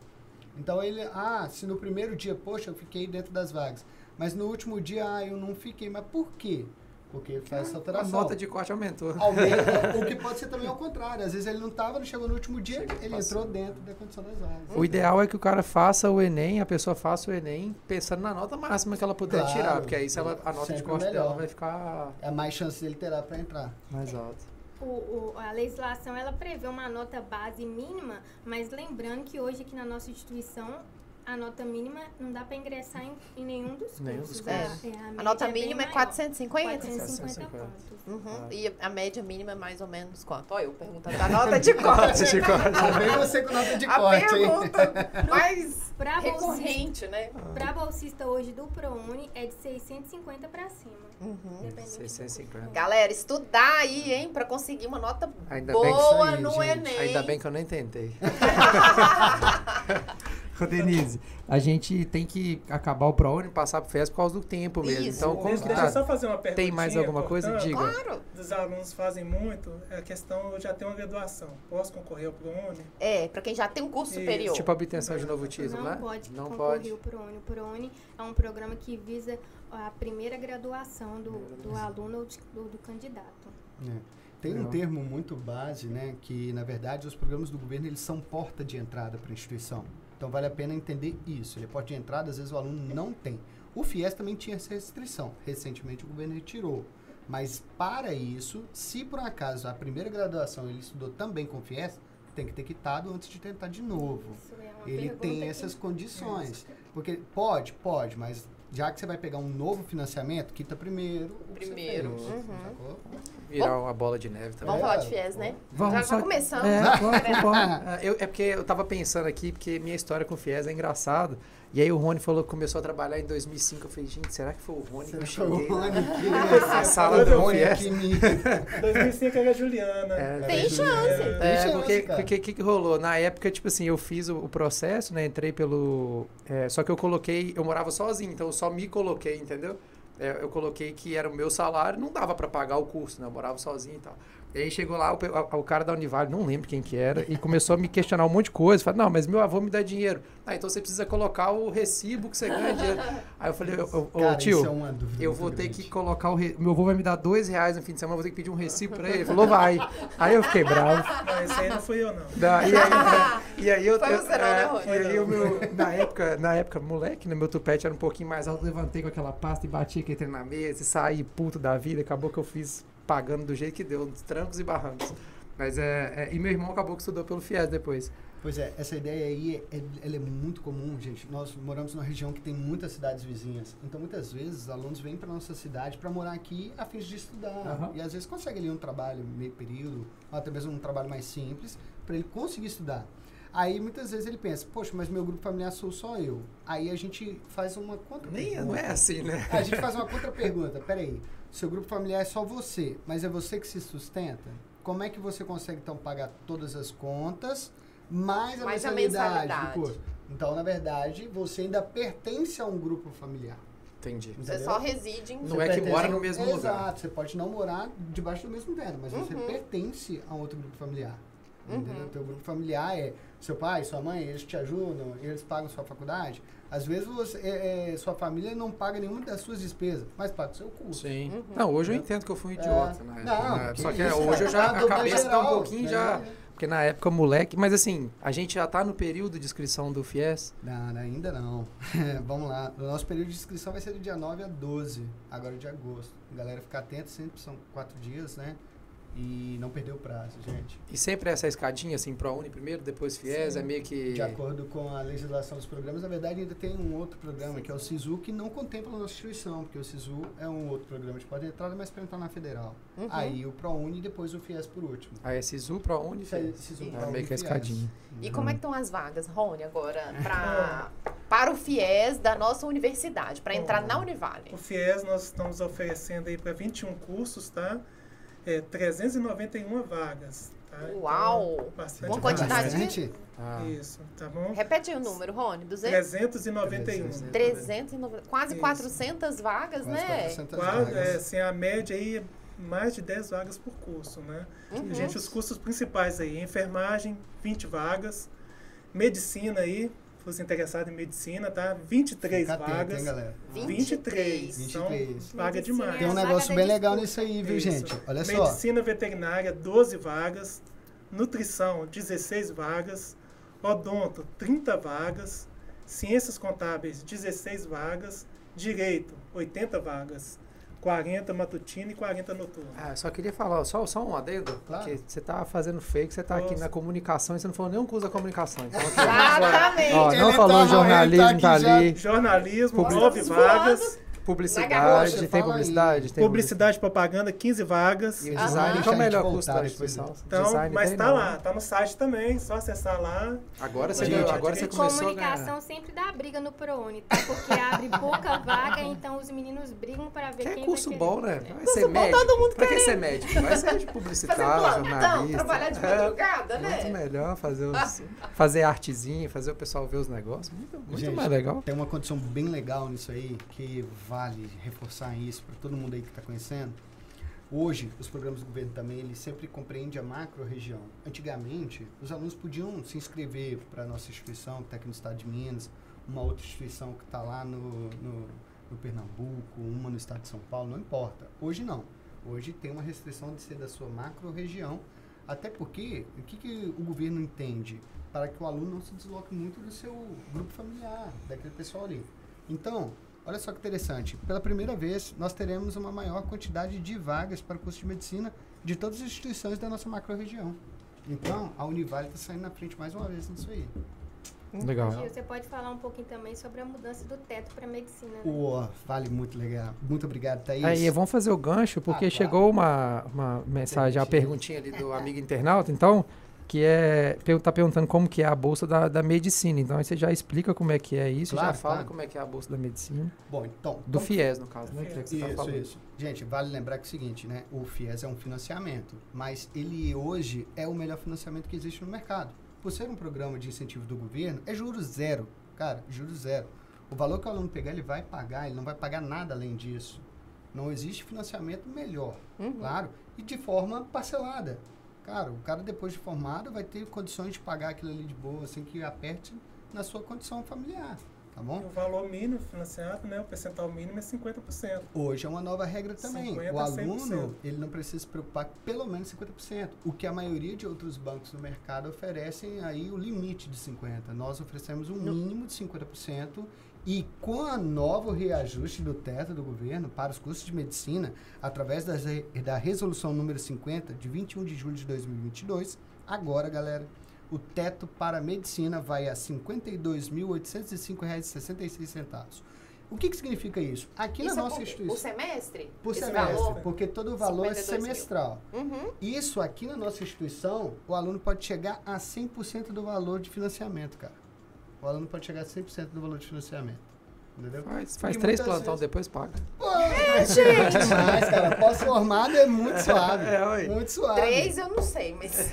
Então, ele, ah, se no primeiro dia, poxa, eu fiquei dentro das vagas. Mas no último dia, ah, eu não fiquei. Mas por quê? Porque faz essa A alteração. nota de corte aumentou. Aumenta, [laughs] o que pode ser também ao contrário. Às vezes ele não estava, não chegou no último dia, Chega, ele passou. entrou dentro da condição das vagas. O ideal é que o cara faça o Enem, a pessoa faça o Enem pensando na nota máxima que ela puder Claro. tirar, porque aí se ela, a nota de corte melhor. dela vai ficar É mais chance dele terá para entrar. mais alta. O, o- a legislação ela prevê uma nota base mínima, mas lembrando que hoje aqui na nossa instituição a nota mínima não dá para ingressar em, em nenhum dos Nenhum dos cursos. cursos. É, A média nota é mínima é maior. 450? 450 450. pontos. Uhum. Ah. E a média mínima é mais ou menos quanto? Olha, eu perguntando [laughs] a nota de corte. de corte. Lá vem você com nota de a corte, hein? pergunta [laughs] mais Para bolsista, recorrente, né? pra bolsista hoje do ProUni é de 650 para cima. Uhum. Dependendo do 650. Galera, estudar aí, hein, pra conseguir uma nota Ainda boa aí, no gente. Enem. Ainda bem que eu nem tentei. [laughs] [laughs] Ô, Denise, a gente tem que acabar o ProUni e passar pro FES por causa do tempo mesmo. Isso. Então, como Deixa, que deixa eu tá? só fazer uma pergunta. Tem mais alguma coisa? Diga. Claro. Dos alunos fazem muito, é a questão, eu já tenho uma graduação. Posso concorrer ao ProUni? É, pra quem já tem um curso Isso. superior. Tipo obtenção de novo título, não né? pode Não concorrer pode. o ProUni. O ProUni é um programa que visa a primeira graduação do, do aluno ou do, do candidato. É. Tem um termo muito base, né, que na verdade os programas do governo eles são porta de entrada para a instituição. Então vale a pena entender isso. Ele é porta de entrada, às vezes o aluno não tem. O FIES também tinha essa restrição. Recentemente o governo retirou. Mas para isso, se por acaso a primeira graduação ele estudou também com o FIES, tem que ter quitado antes de tentar de novo. Isso é uma Ele tem que- essas condições. Porque pode, pode, mas já que você vai pegar um novo financiamento, quita primeiro o que você Primeiro, fez, uhum. Virar uma bola de neve também. Vamos É, falar de FIES, né? Vamos Já só- tá começando. É, vamos, vendo? vamos. [laughs] É, eu- é porque eu tava pensando aqui, porque minha história com o FIES é engraçado. E aí o Rony falou que começou a trabalhar em 2005. Eu falei, gente, será que foi o Rony que eu Será que foi cheguei? o na- Rony que- [laughs] na sala do Rony FIES? que me- 2005 era a Juliana. É, Tem chance. É, Tem É, chance, porque o que, que, que rolou? Na época, tipo assim, eu fiz o, o processo, né? Entrei pelo. é, só que eu coloquei, eu morava sozinho, então eu só me coloquei, entendeu? É, eu coloquei que era o meu salário, não dava pra pagar o curso, né? Eu morava sozinho e tal. E aí chegou lá o, o- o cara da Univale, não lembro quem que era, e começou a me questionar um monte de coisa. Falei, não, mas meu avô me dá dinheiro. Ah, então você precisa colocar o recibo que você ganha dinheiro. Aí eu falei, ô, ô, ô, Cara, tio, é eu vou ter grande. que colocar o. Re... Meu avô vai me dar dois reais no fim de semana, eu vou ter que pedir um recibo pra ele. Ele falou, vai. Aí eu fiquei bravo. Não, esse aí não fui eu, não. Da- e, aí, e aí eu, Foi eu- você não, é, né, Rony? e aí o meu, na época, na época, moleque, né, meu tupete era um pouquinho mais alto, levantei com aquela pasta e bati aqui entre na mesa e saí puto da vida, acabou que eu fiz pagando do jeito que deu, dos trancos e barrancos. Mas é, é- e meu irmão acabou que estudou pelo FIES depois. Pois é, essa ideia aí, é, ela é muito comum, gente. Nós moramos numa região que tem muitas cidades vizinhas. Então, muitas vezes, os alunos vêm para nossa cidade para morar aqui a fim de estudar. Aham. E, às vezes, consegue ali um trabalho meio período, ou até mesmo um trabalho mais simples, para ele conseguir estudar. Aí, muitas vezes, ele pensa, poxa, mas meu grupo familiar sou só eu. Aí, a gente faz uma contra Nem, não é assim, né? A gente faz uma contra-pergunta. Peraí, seu grupo familiar é só você, mas é você que se sustenta? Como é que você consegue, então, pagar todas as contas, mais a, Mais a mensalidade, mensalidade. do curso? Então, na verdade, você ainda pertence a um grupo familiar. Entendi. Você entendeu? só reside em Não Você é que mora no mesmo Exato, lugar. você pode não morar debaixo do mesmo teto, mas você Uhum. pertence a outro grupo familiar. Uhum. Entendeu? Teu grupo familiar é seu pai, sua mãe, eles te ajudam, eles pagam sua faculdade. Às vezes você, é, é, sua família não paga nenhuma das suas despesas, mas paga o seu curso. Sim. Uhum. Não, hoje eu entendo que eu fui um idiota É. na época. Não, né? que Só que isso, hoje eu já, cara. a cabeça tá um Geral, pouquinho né? já... Porque na época, moleque... Mas assim, a gente já tá no período de inscrição do FIES. Não, não, ainda não. [laughs] Vamos lá. O nosso período de inscrição vai ser do dia 9 a 12, agora de agosto. Galera, ficar atento, sempre são quatro dias, né? E não perder o prazo, gente. E sempre essa escadinha, assim, ProUni primeiro, depois FIES, Sim. é meio que... De acordo com a legislação dos programas, na verdade ainda tem um outro programa, que é o SISU, que não contempla a nossa instituição, porque o SISU é um outro programa de porta de entrada, mas para entrar na federal. Uhum. Aí o ProUni e depois o FIES por último. Aí é SISU, ProUni, aí, FIES. SISU, É, É ProUni meio que a escadinha. E como é que estão as vagas, Rony, agora, [laughs] pra, para o FIES da nossa universidade, para entrar na Univale? O FIES nós estamos oferecendo aí para 21 cursos, tá? É, 391 vagas. Tá? Então, Uau! bastante Uma vagas. quantidade. Bastante? Ah, Isso, tá bom? Repete aí o número, Rony, 200? 391. 390, quase Isso. 400 vagas, Quase né? 400 Quase, vagas. é, assim, a média aí é mais de 10 vagas por curso, né? Uhum. Gente, os cursos principais aí, enfermagem, 20 vagas, medicina aí, se você interessado em medicina, tá? 23 Fica atento, vagas. hein, galera? 23. 23. Então, vaga Medicina demais. Tem um negócio bem legal nisso aí, viu, Isso. gente? Olha só. Medicina veterinária, 12 vagas. Nutrição, 16 vagas. Odonto, 30 vagas. Ciências contábeis, 16 vagas. Direito, 80 vagas. 40 matutino e 40 noturno. Ah, só queria falar, só, só um adendo, Claro. porque você tá fazendo fake, você tá aqui Nossa. na comunicação e você não falou nenhum curso da comunicação. Então, [laughs] aqui, Exatamente. ó, não Ele falou tá- jornalismo, ele tá, tá aqui já- ali, Jornalismo, Publi- 9 Estamos voando. vagas. Publicidade, tem publicidade, tem Publicidade propaganda, 15 vagas. E o Ah, design, qual é o a gente melhor curso da instituição? Então, Design mas tá lá, tá no site também, só acessar lá. Agora você, Gente, ganhou- agora você começou. Comunicação sempre dá briga no ProUni, tá? Porque abre pouca vaga, [laughs] então os meninos brigam para ver Que é quem curso vai bom, querer. né? Vai Curso ser bom, médico. todo mundo pra que ser médico? Vai ser de [laughs] publicitário, jornalista. trabalhar de É, madrugada, Muito né? melhor fazer, os, fazer artezinha, fazer o pessoal ver os negócios. Muito, muito Gente, mais legal. Tem uma condição bem legal nisso aí, que vale reforçar isso para todo mundo aí que está conhecendo. Hoje, os programas do governo também, eles sempre compreendem a macro-região. Antigamente, os alunos podiam se inscrever para a nossa instituição, que está aqui no estado de Minas, uma outra instituição que está lá no, no, no Pernambuco, uma no estado de São Paulo, não importa. Hoje não. Hoje tem uma restrição de ser da sua macro-região, até porque, o que, que o governo entende? Para que o aluno não se desloque muito do seu grupo familiar, daquele pessoal ali. Então, olha só que interessante. Pela primeira vez, nós teremos uma maior quantidade de vagas para o curso de medicina de todas as instituições da nossa macro-região. Então, a Univale está saindo na frente mais uma vez nisso aí. Legal. Gil, você pode falar um pouquinho também sobre a mudança do teto para medicina, né? Vale muito legal. Muito obrigado, Thaís. Aí, vamos fazer o gancho, porque Ah, claro. chegou uma, uma mensagem, a Perguntinha. perguntinha ali do amigo internauta, então, que é, tá perguntando como que é a bolsa da, da medicina. Então, aí você já explica como é que é isso, Claro, já fala claro. como é que é a bolsa da medicina. Bom, então. Do vamos- FIES, no caso, né? Que é que você tá Isso, falando. isso. Gente, vale lembrar que é o seguinte, né? O FIES é um financiamento, mas ele hoje é o melhor financiamento que existe no mercado. Por ser um programa de incentivo do governo, é juros zero. Cara, juros zero. O valor que o aluno pegar, ele vai pagar, ele não vai pagar nada além disso. Não existe financiamento melhor, Uhum. claro, e de forma parcelada. Cara, o cara depois de formado vai ter condições de pagar aquilo ali de boa, sem que aperte na sua condição familiar, tá bom? O valor mínimo financiado, né? O percentual mínimo é 50%. Hoje é uma nova regra também. 50 o aluno, 100%. ele não precisa se preocupar com pelo menos 50%. O que a maioria de outros bancos no mercado oferecem aí o limite de 50%. Nós oferecemos um mínimo de 50% e com a nova reajuste do teto do governo para os cursos de medicina, através das da resolução número 50 de 21 de julho de 2022, agora, galera, o teto para a medicina vai a R$ 52.805,66. O que, que significa isso? Aqui Isso na é nossa por- instituição. O semestre? Por semestre, valor? porque todo o valor é 52 mil. semestral. Uhum. Isso aqui na nossa instituição, o aluno pode chegar a 100% do valor de financiamento, cara. O aluno pode chegar a 100% do valor de financiamento. Entendeu? Faz, faz três vezes- depois paga. Pô, é, gente! Demais, cara. Pós-formado é muito suave. É, ué. muito suave. Três eu não sei, mas [laughs]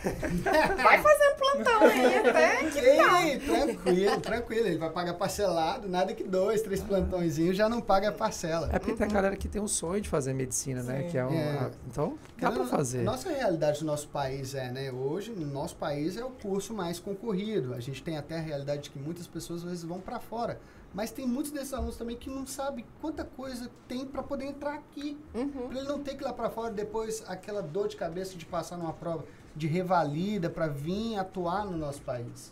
vai fazendo plantão aí [laughs] até que Ei, tranquilo, tranquilo. Ele vai pagar parcelado, nada que dois, três plantõezinhos já não paga a parcela. É porque tem a galera que tem um sonho de fazer medicina, né? Sim. Que é um, É. Então, dá pra fazer. Nossa realidade do nosso país é, né? Hoje, no nosso país é o curso mais concorrido. A gente tem até a realidade de que muitas pessoas às vezes vão para fora. Mas tem muitos desses alunos também que não sabem quanta coisa tem para poder entrar aqui. Uhum. Pra ele não ter que ir lá para fora depois aquela dor de cabeça de passar numa prova de revalida para vir atuar no nosso país.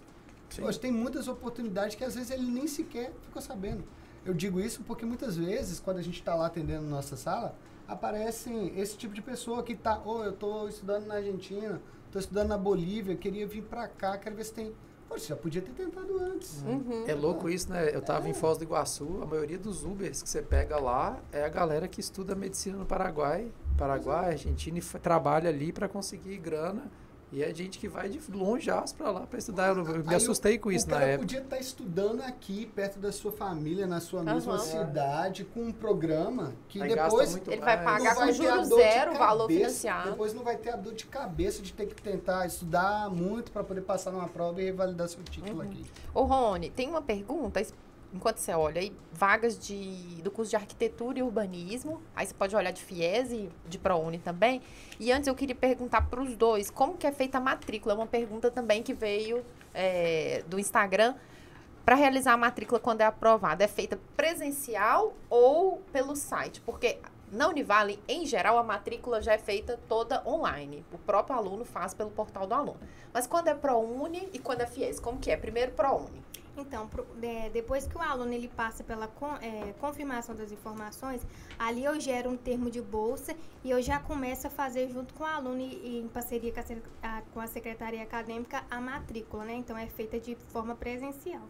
Sim. Hoje tem muitas oportunidades que às vezes ele nem sequer ficou sabendo. Eu digo isso porque muitas vezes, quando a gente está lá atendendo nossa sala, aparecem esse tipo de pessoa que está, oh, eu estou estudando na Argentina, estou estudando na Bolívia, queria vir para cá, quero ver se tem. Poxa, já podia ter tentado antes. Uhum. É louco isso, né? Eu tava em Foz do Iguaçu, a maioria dos Ubers que você pega lá é a galera que estuda medicina no Paraguai, Paraguai, Argentina e trabalha ali pra conseguir grana. E é gente que vai de longe pra lá pra estudar. Eu, eu me assustei com isso o na cara época. podia estar estudando aqui, perto da sua família, na sua mesma Aham. cidade, com um programa que Aí depois muito Ele vai pagar com juros zero o valor cabeça, financiado. Depois não vai ter a dor de cabeça de ter que tentar estudar muito para poder passar numa prova e revalidar seu título Uhum. aqui. Ô, Rony, tem uma pergunta. Enquanto você olha aí, vagas de, do curso de arquitetura e urbanismo. Aí você pode olhar de FIES e de ProUni também. E antes eu queria perguntar para os dois, como que é feita a matrícula? Uma pergunta também que veio é, do Instagram. Para realizar a matrícula quando é aprovada, é feita presencial ou pelo site? Porque na Univale, em geral, a matrícula já é feita toda online. O próprio aluno faz pelo portal do aluno. Mas quando é ProUni e quando é FIES, como que é? Primeiro ProUni. Então, pro- é, depois que o aluno ele passa pela con- é, confirmação das informações, ali eu gero um termo de bolsa e eu já começo a fazer junto com o aluno e, e em parceria com a, sec- a- com a secretaria acadêmica a matrícula, né? Então é feita de forma presencial.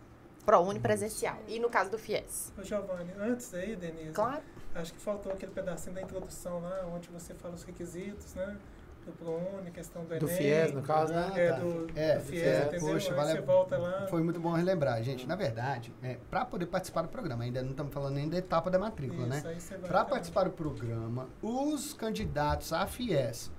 ProUni presencial. E no caso do FIES? Ô, Giovanni, antes aí, Denise, Claro. acho que faltou aquele pedacinho da introdução lá, onde você fala os requisitos, né? Do ProUni, questão do Enem. Do FIES, no caso, né? Ah, É, tá. do, É, do FIES, é, entendeu? poxa, vale você volta lá. Foi muito bom relembrar, gente. Na verdade, é, para poder participar do programa, ainda não estamos falando nem da etapa da matrícula, Isso, né? aí você vai Para participar do programa, os candidatos à FIES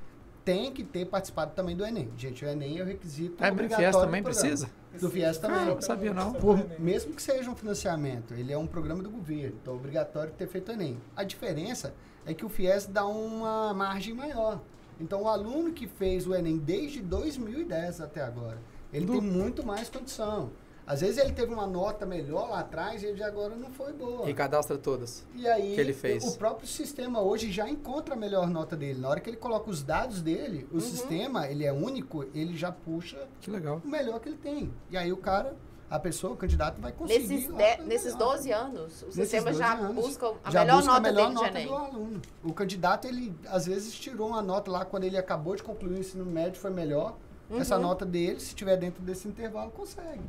têm que ter participado também do Enem. Gente, o Enem é o requisito É, obrigatório FIES também do precisa? Do FIES também. Ah, não sabia não. Por, mesmo que seja um financiamento, ele é um programa do governo, então é obrigatório ter feito o Enem. A diferença é que o FIES dá uma margem maior. Então, o aluno que fez o Enem desde 2010 até agora, ele Do- tem muito mais condição. Às vezes ele teve uma nota melhor lá atrás e agora não foi boa. E cadastra todas. E aí, que ele fez. o próprio sistema hoje já encontra a melhor nota dele. Na hora que ele coloca os dados dele, o sistema, ele é único, ele já puxa Que legal. o melhor que ele tem. E aí o cara, a pessoa, o candidato vai conseguir. Nesses, de- nesses melhor. 12 anos, o sistema 12 já anos, busca a já melhor busca nota a melhor nota do aluno. O candidato, ele às vezes tirou uma nota lá quando ele acabou de concluir o ensino médio, foi melhor. Essa Uhum. nota dele, se tiver dentro desse intervalo, consegue.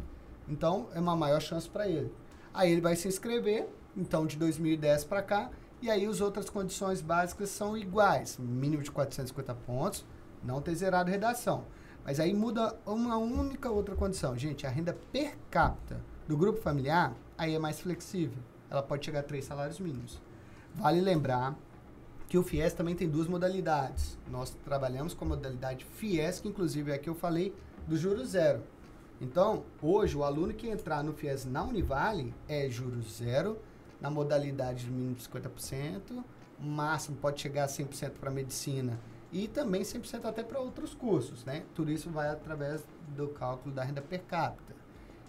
Então, é uma maior chance para ele. Aí ele vai se inscrever, então de 2010 para cá, e aí as outras condições básicas são iguais, mínimo de 450 pontos, não ter zerado redação. Mas aí muda uma única outra condição. Gente, a renda per capita do grupo familiar, aí é mais flexível. Ela pode chegar a três salários mínimos. Vale lembrar que o FIES também tem duas modalidades. Nós trabalhamos com a modalidade FIES, que inclusive é a que eu falei, do juro zero. Então, hoje, o aluno que entrar no FIES na Univale é juros zero, na modalidade de mínimo de 50%, máximo pode chegar a 100% para medicina e também 100% até para outros cursos, né? Tudo isso vai através do cálculo da renda per capita.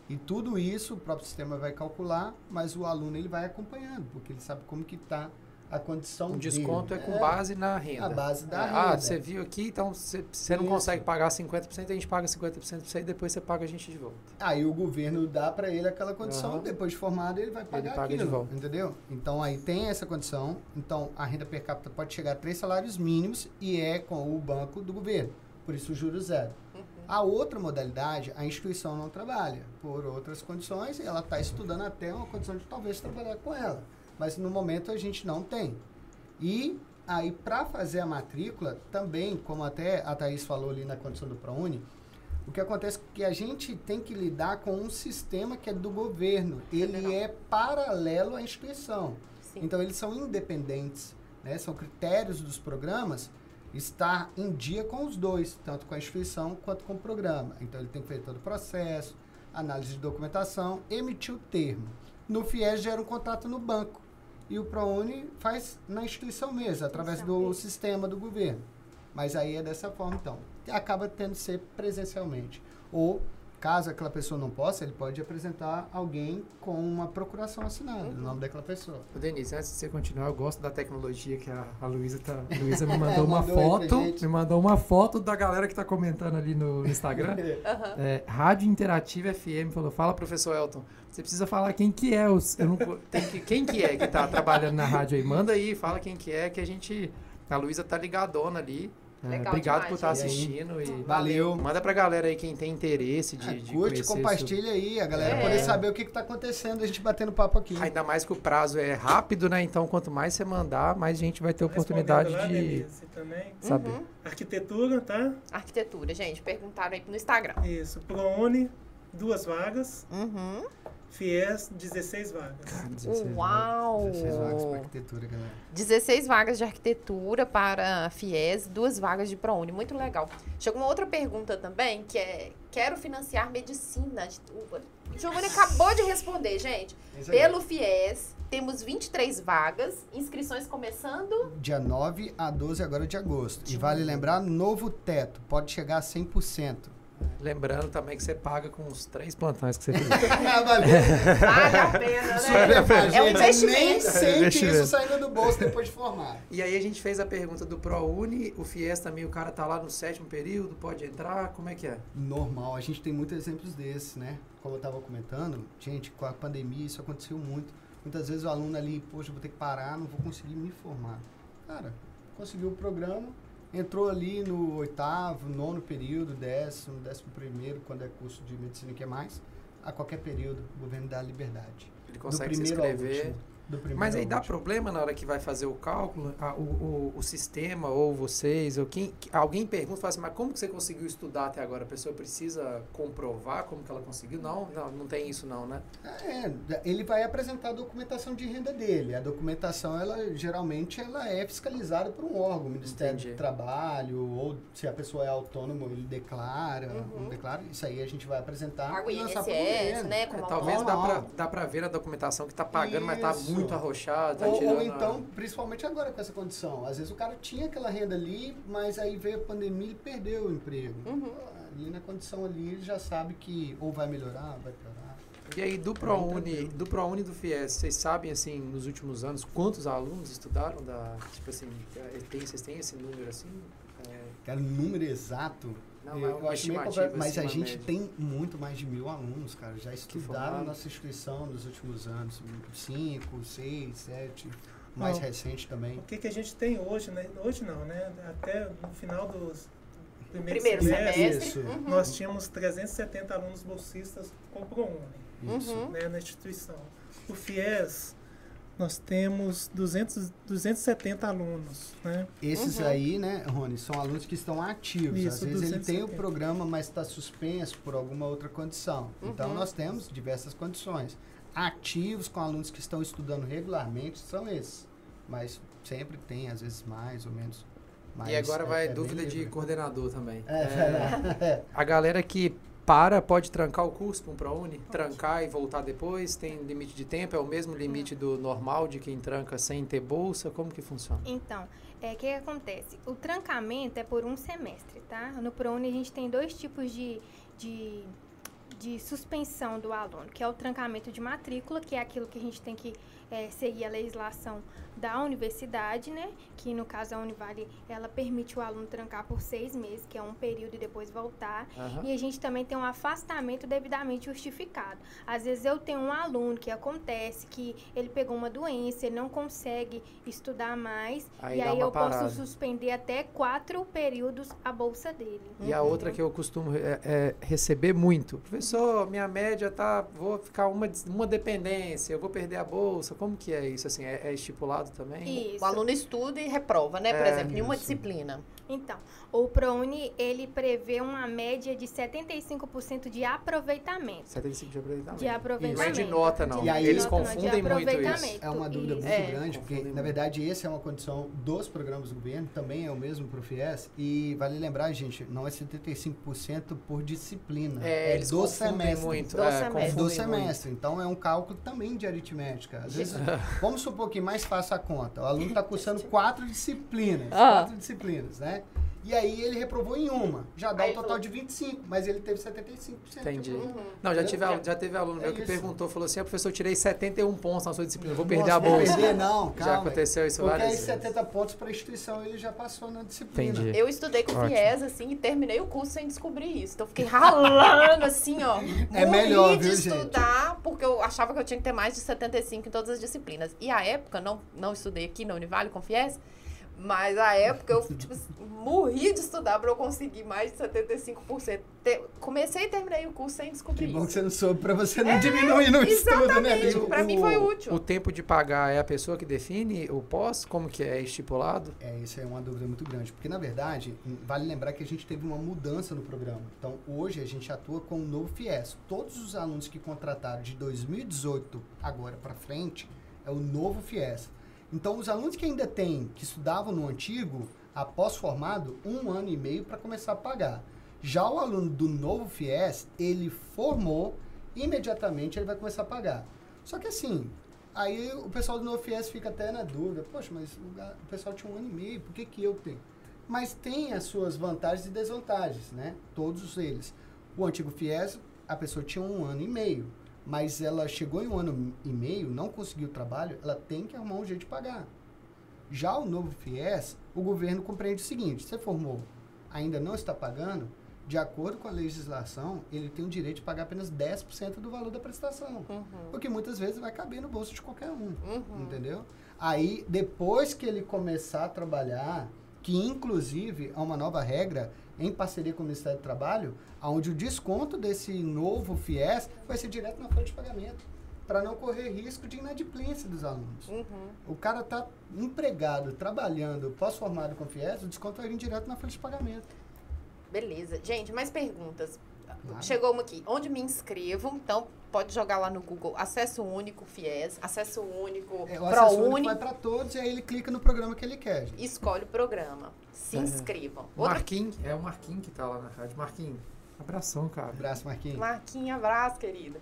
E tudo isso o próprio sistema vai calcular, mas o aluno ele vai acompanhando, porque ele sabe como que está a condição O desconto dele. é com base na renda. A base da É, renda. Ah, você viu aqui, então você não consegue pagar 50%, a gente paga 50% pra você e depois você paga a gente de volta. Aí o governo dá para ele aquela condição, Aham. depois de formado ele vai pagar paga de aquilo, volta. entendeu? Então aí tem essa condição, então a renda per capita pode chegar a três salários mínimos e é com o banco do governo, por isso o juro zero. A outra modalidade, a instituição não trabalha, por outras condições, ela está estudando até uma condição de talvez trabalhar com ela, mas no momento a gente não tem. E aí, para fazer a matrícula, também, como até a Thaís falou ali na condição do ProUni, o que acontece é que a gente tem que lidar com um sistema que é do governo. Ele Legal. é paralelo à instituição. Sim. Então, eles são independentes. Né? São critérios dos programas estar em dia com os dois, tanto com a instituição quanto com o programa. Então, ele tem que fazer todo o processo, análise de documentação, emitir o termo. No FIES, gera um contrato no banco. E o ProUni faz na instituição mesmo, através do Saber. sistema do governo. Mas aí é dessa forma, então. Acaba tendo que ser presencialmente. Ou, caso aquela pessoa não possa, ele pode apresentar alguém com uma procuração assinada, no nome daquela pessoa. Ô, Denise, antes de você continuar, eu gosto da tecnologia que a, a Luísa tá. A Luísa me [laughs] mandou uma Mandou pra foto. Me mandou uma foto da galera que tá comentando ali no, no Instagram. [laughs] Aham. É, Rádio Interativa FM falou: fala, professor Elton. Você precisa falar quem que é os. Eu não, que, quem que é que tá trabalhando na rádio aí? Manda aí, fala quem que é, que a gente. A Luísa tá ligadona ali. É, Legal obrigado demais, por estar gente. assistindo. E Valeu. manda pra galera aí quem tem interesse de, Ah, de curte, compartilha aí, a galera É. poder saber o que está acontecendo, a gente batendo papo aqui. Ainda mais que o prazo é rápido, né? Então, quanto mais você mandar, mais gente vai ter oportunidade lá, de Denise, também. saber. Uhum. Arquitetura, tá? Arquitetura, gente, perguntaram aí no Instagram. Isso. ProUni, duas vagas. Uhum. FIES, 16 vagas. Cara, 16 né? Uau! 16 vagas para arquitetura, galera. 16 vagas de arquitetura para FIES, duas vagas de ProUni. Muito legal. Chegou uma outra pergunta também, que é: quero financiar medicina. O Giovanni acabou de responder, gente. Aí. Pelo FIES, temos 23 vagas, inscrições começando. Dia 9 a 12 agora de agosto. E vale lembrar, novo teto, pode chegar a 100%. Lembrando também que você paga com os três plantões que você fizer. [laughs] Valeu. Vale a pena, né? é, É um gente, Nem investimento. sente Investimento. isso saindo do bolso depois de formar. E aí a gente fez a pergunta do ProUni, o FIES também, o cara tá lá no sétimo período, pode entrar, como é que é? Normal, a gente tem muitos exemplos desses, né? Como eu estava comentando, gente, com a pandemia isso aconteceu muito. Muitas vezes o aluno ali, poxa, vou ter que parar, não vou conseguir me formar. Cara, conseguiu o programa, entrou ali no oitavo, nono período, décimo, décimo primeiro, quando é curso de medicina que é mais, a qualquer período, o governo dá liberdade. Ele consegue se primeiro ao inscrever. Último. Do primeiro Mas aí dá último. problema na hora que vai fazer o cálculo, a- o, o, o sistema ou vocês, ou quem, que- alguém pergunta, fala assim, mas como que você conseguiu estudar até agora? A pessoa precisa comprovar como que ela conseguiu? Não, não, não tem isso não, né? É, ele vai apresentar a documentação de renda dele. A documentação, ela geralmente ela é fiscalizada por um órgão, Ministério Entendi. do Trabalho, ou se a pessoa é autônomo, ele declara, Uhum. não declara. Isso aí a gente vai apresentar o INSS, né? É, talvez dá pra, dá pra ver na documentação que tá pagando, mas tá Isso. Muito arrochado, tá Ou, ou a- então, principalmente agora com essa condição, às vezes o cara tinha aquela renda ali, mas aí veio a pandemia e perdeu o emprego. Uhum. Ali na condição ali, ele já sabe que ou vai melhorar, vai piorar. E aí, do ProUni, do ProUni do FIES, vocês sabem, assim, nos últimos anos, quantos alunos estudaram da... Tipo assim, é, tem, vocês têm esse número, assim? É, Cara, o número exato. Não, eu mas uma acho meio estimativa, complexo, mas a gente média. tem muito mais de mil alunos, cara. Já estudaram nossa instituição nos últimos anos. Cinco, seis, sete. Mais Não. recente também. O que, que a gente tem hoje, né? Hoje não, né? Até no final dos, Primeiro semestre, semestre. Isso. Uhum. nós tínhamos 370 alunos bolsistas com o ProUni, Isso. Uhum. né, na instituição. O FIES, nós temos 200, 270 alunos, né? Esses Uhum. aí, né, Rony, são alunos que estão ativos. Às Isso, vezes ele tem o 270. programa, mas está suspenso por alguma outra condição. Então Uhum. nós temos diversas condições. Ativos com alunos que estão estudando regularmente são esses. Mas sempre tem, às vezes, mais ou menos. Mas e agora é- vai é bem dúvida de coordenador também. É, É, é. [laughs] a galera que para pode trancar o curso para um ProUni? Trancar e voltar depois? Tem limite de tempo? É o mesmo limite do normal de quem tranca sem ter bolsa? Como que funciona? Então, é, o que, que acontece? O trancamento é por um semestre, tá? No ProUni a gente tem dois tipos de, de, de suspensão do aluno, que é o trancamento de matrícula, que é aquilo que a gente tem que é, seguir a legislação da universidade, né? Que no caso a Univale, ela permite o aluno trancar por seis meses, que é um período e depois voltar. Aham. E a gente também tem um afastamento devidamente justificado. Às vezes eu tenho um aluno que acontece que ele pegou uma doença, ele não consegue estudar mais, Aí e aí eu parada. posso suspender até quatro períodos a bolsa dele. E a outra que eu costumo é, é receber muito. Professor, minha média tá. Vou ficar uma, uma dependência, eu vou perder a bolsa. Como que é isso? Assim, é, é estipulado também? Isso. O aluno estuda e reprova, né? Por É, exemplo, em uma disciplina. Então, o ProUni, ele prevê uma média de 75% de aproveitamento. 75 de aproveitamento. De aproveitamento. Não é de nota, não. E aí- Eles nota, de confundem muito isso. É uma dúvida Isso. muito É. grande, porque Confundem na muito. verdade essa é uma condição dos programas do governo, também é o mesmo para o FIES, e vale lembrar, gente, não é 75% por disciplina, É, é eles do confundem semestre. muito. Do é, semestre. É do semestre, então é um cálculo também de aritmética. Às vezes, [laughs] vamos supor que mais faça a conta. O aluno está cursando [laughs] quatro disciplinas. Ah. Quatro disciplinas, né? E aí ele reprovou em uma. Já dá Aí um total de 25, mas ele teve 75%. Entendi. de aprovo. Não, já, tive, já teve aluno É meu que isso. perguntou, falou assim, ah, professor, eu tirei 71 pontos na sua disciplina, vou perder Nossa, a bolsa. Não perder, não, calma. Já aconteceu isso Porque aí várias vezes. 70 pontos para a instituição ele já passou na disciplina. Entendi. Eu estudei com Ótimo. FIES, assim, e terminei o curso sem descobrir isso. Então, eu fiquei ralando, assim, ó. [laughs] É melhor, de viu, gente? estudar, porque eu achava que eu tinha que ter mais de 75 em todas as disciplinas. E a época, não, não estudei aqui na Univale, com FIES, mas a época eu, tipo, morri de estudar pra eu conseguir mais de 75%. Te- comecei e terminei o curso sem Que descobrir bom que isso. você não soube para você não diminuir no estudo, né, amigo? pra mim foi útil. O tempo de pagar é a pessoa que define o pós? Como que é estipulado? É, isso é uma dúvida muito grande, porque na verdade, vale lembrar que a gente teve uma mudança no programa. Então, hoje a gente atua com o novo FIES. Todos os alunos que contrataram de 2018 agora para frente é o novo FIES. Então, os alunos que ainda têm, que estudavam no antigo, após formado, um ano e meio para começar a pagar. Já o aluno do novo FIES, ele formou, imediatamente ele vai começar a pagar. Só que assim, aí o pessoal do novo FIES fica até na dúvida, poxa, mas o, pessoal tinha um ano e meio, por que, que eu tenho? Mas tem as suas vantagens e desvantagens, né? Todos eles. O antigo FIES, a pessoa tinha um ano e meio, mas ela chegou em um ano e meio, não conseguiu trabalho, ela tem que arrumar um jeito de pagar. Já o novo FIES, o governo compreende o seguinte: você formou, ainda não está pagando, de acordo com a legislação, ele tem o direito de pagar apenas 10% do valor da prestação. Uhum, O que muitas vezes vai caber no bolso de qualquer um. uhum. Entendeu? Aí, depois que ele começar a trabalhar, que inclusive há uma nova regra em parceria com o Ministério do Trabalho, onde o desconto desse novo FIES vai ser direto na folha de pagamento, para não correr risco de inadimplência dos alunos. Uhum. O cara está empregado, trabalhando, pós-formado com FIES, o desconto vai vir direto na folha de pagamento. Beleza. Gente, mais perguntas. Nada. Chegou uma aqui. Onde me inscrevo? Então, pode jogar lá no Google Acesso Único FIES, Acesso Único É, o acesso único vai para todos e aí ele clica no programa que ele quer. gente. Escolhe o programa. Se Uhum. inscrevam. Outra Marquinhos, é o Marquinhos que tá lá na rádio. Marquinhos, abração, cara. Abraço, Marquinhos. Marquinha, abraço, querida.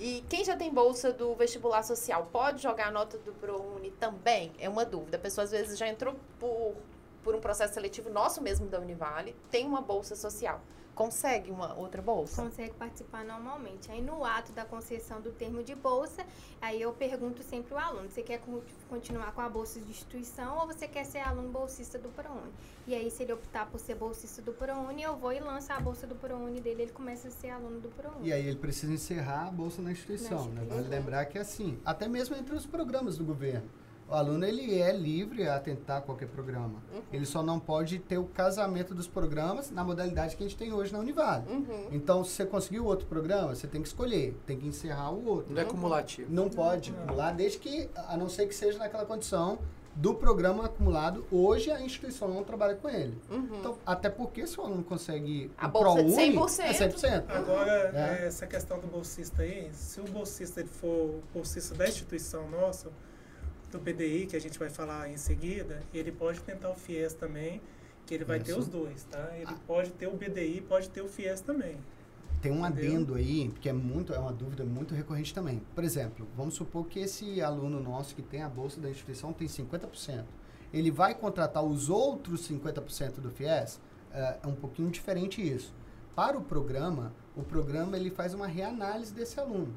E quem já tem bolsa do vestibular social pode jogar a nota do ProUni também? É uma dúvida. A pessoa às vezes já entrou por, por um processo seletivo nosso mesmo da Univale, tem uma bolsa social. Consegue uma outra bolsa? consegue participar normalmente. Aí no ato da concessão do termo de bolsa, aí eu pergunto sempre o aluno, você quer con- continuar com a bolsa de instituição ou você quer ser aluno bolsista do ProUni? E aí se ele optar por ser bolsista do ProUni, eu vou e lanço a bolsa do ProUni dele, ele começa a ser aluno do ProUni. E aí ele precisa encerrar a bolsa na instituição, Na né? instituição. Vale lembrar que é assim, até mesmo entre os programas do governo. O aluno ele é livre a tentar qualquer programa. Uhum. Ele só não pode ter o casamento dos programas na modalidade que a gente tem hoje na Univale. Uhum. Então, se você conseguiu outro programa, você tem que escolher, tem que encerrar o outro. Não é cumulativo. Não pode acumular, desde que, a não ser que seja naquela condição do programa acumulado, hoje a instituição não trabalha com ele. Uhum. Então, até porque se o aluno consegue A o bolsa de ProUni, 100%. é 100%. Agora, É. é, essa questão do bolsista aí, se o bolsista ele for bolsista da instituição nossa, do PDI, que a gente vai falar em seguida, ele pode tentar o FIES também, que ele vai ter Isso. os dois, tá? Ele pode ter o BDI, pode ter o FIES também. Tem um Entendeu? adendo aí, que é muito, é uma dúvida muito recorrente também. Por exemplo, vamos supor que esse aluno nosso que tem a bolsa da instituição tem 50%. Ele vai contratar os outros 50% do FIES? É, é um pouquinho diferente isso. Para o programa, o programa ele faz uma reanálise desse aluno.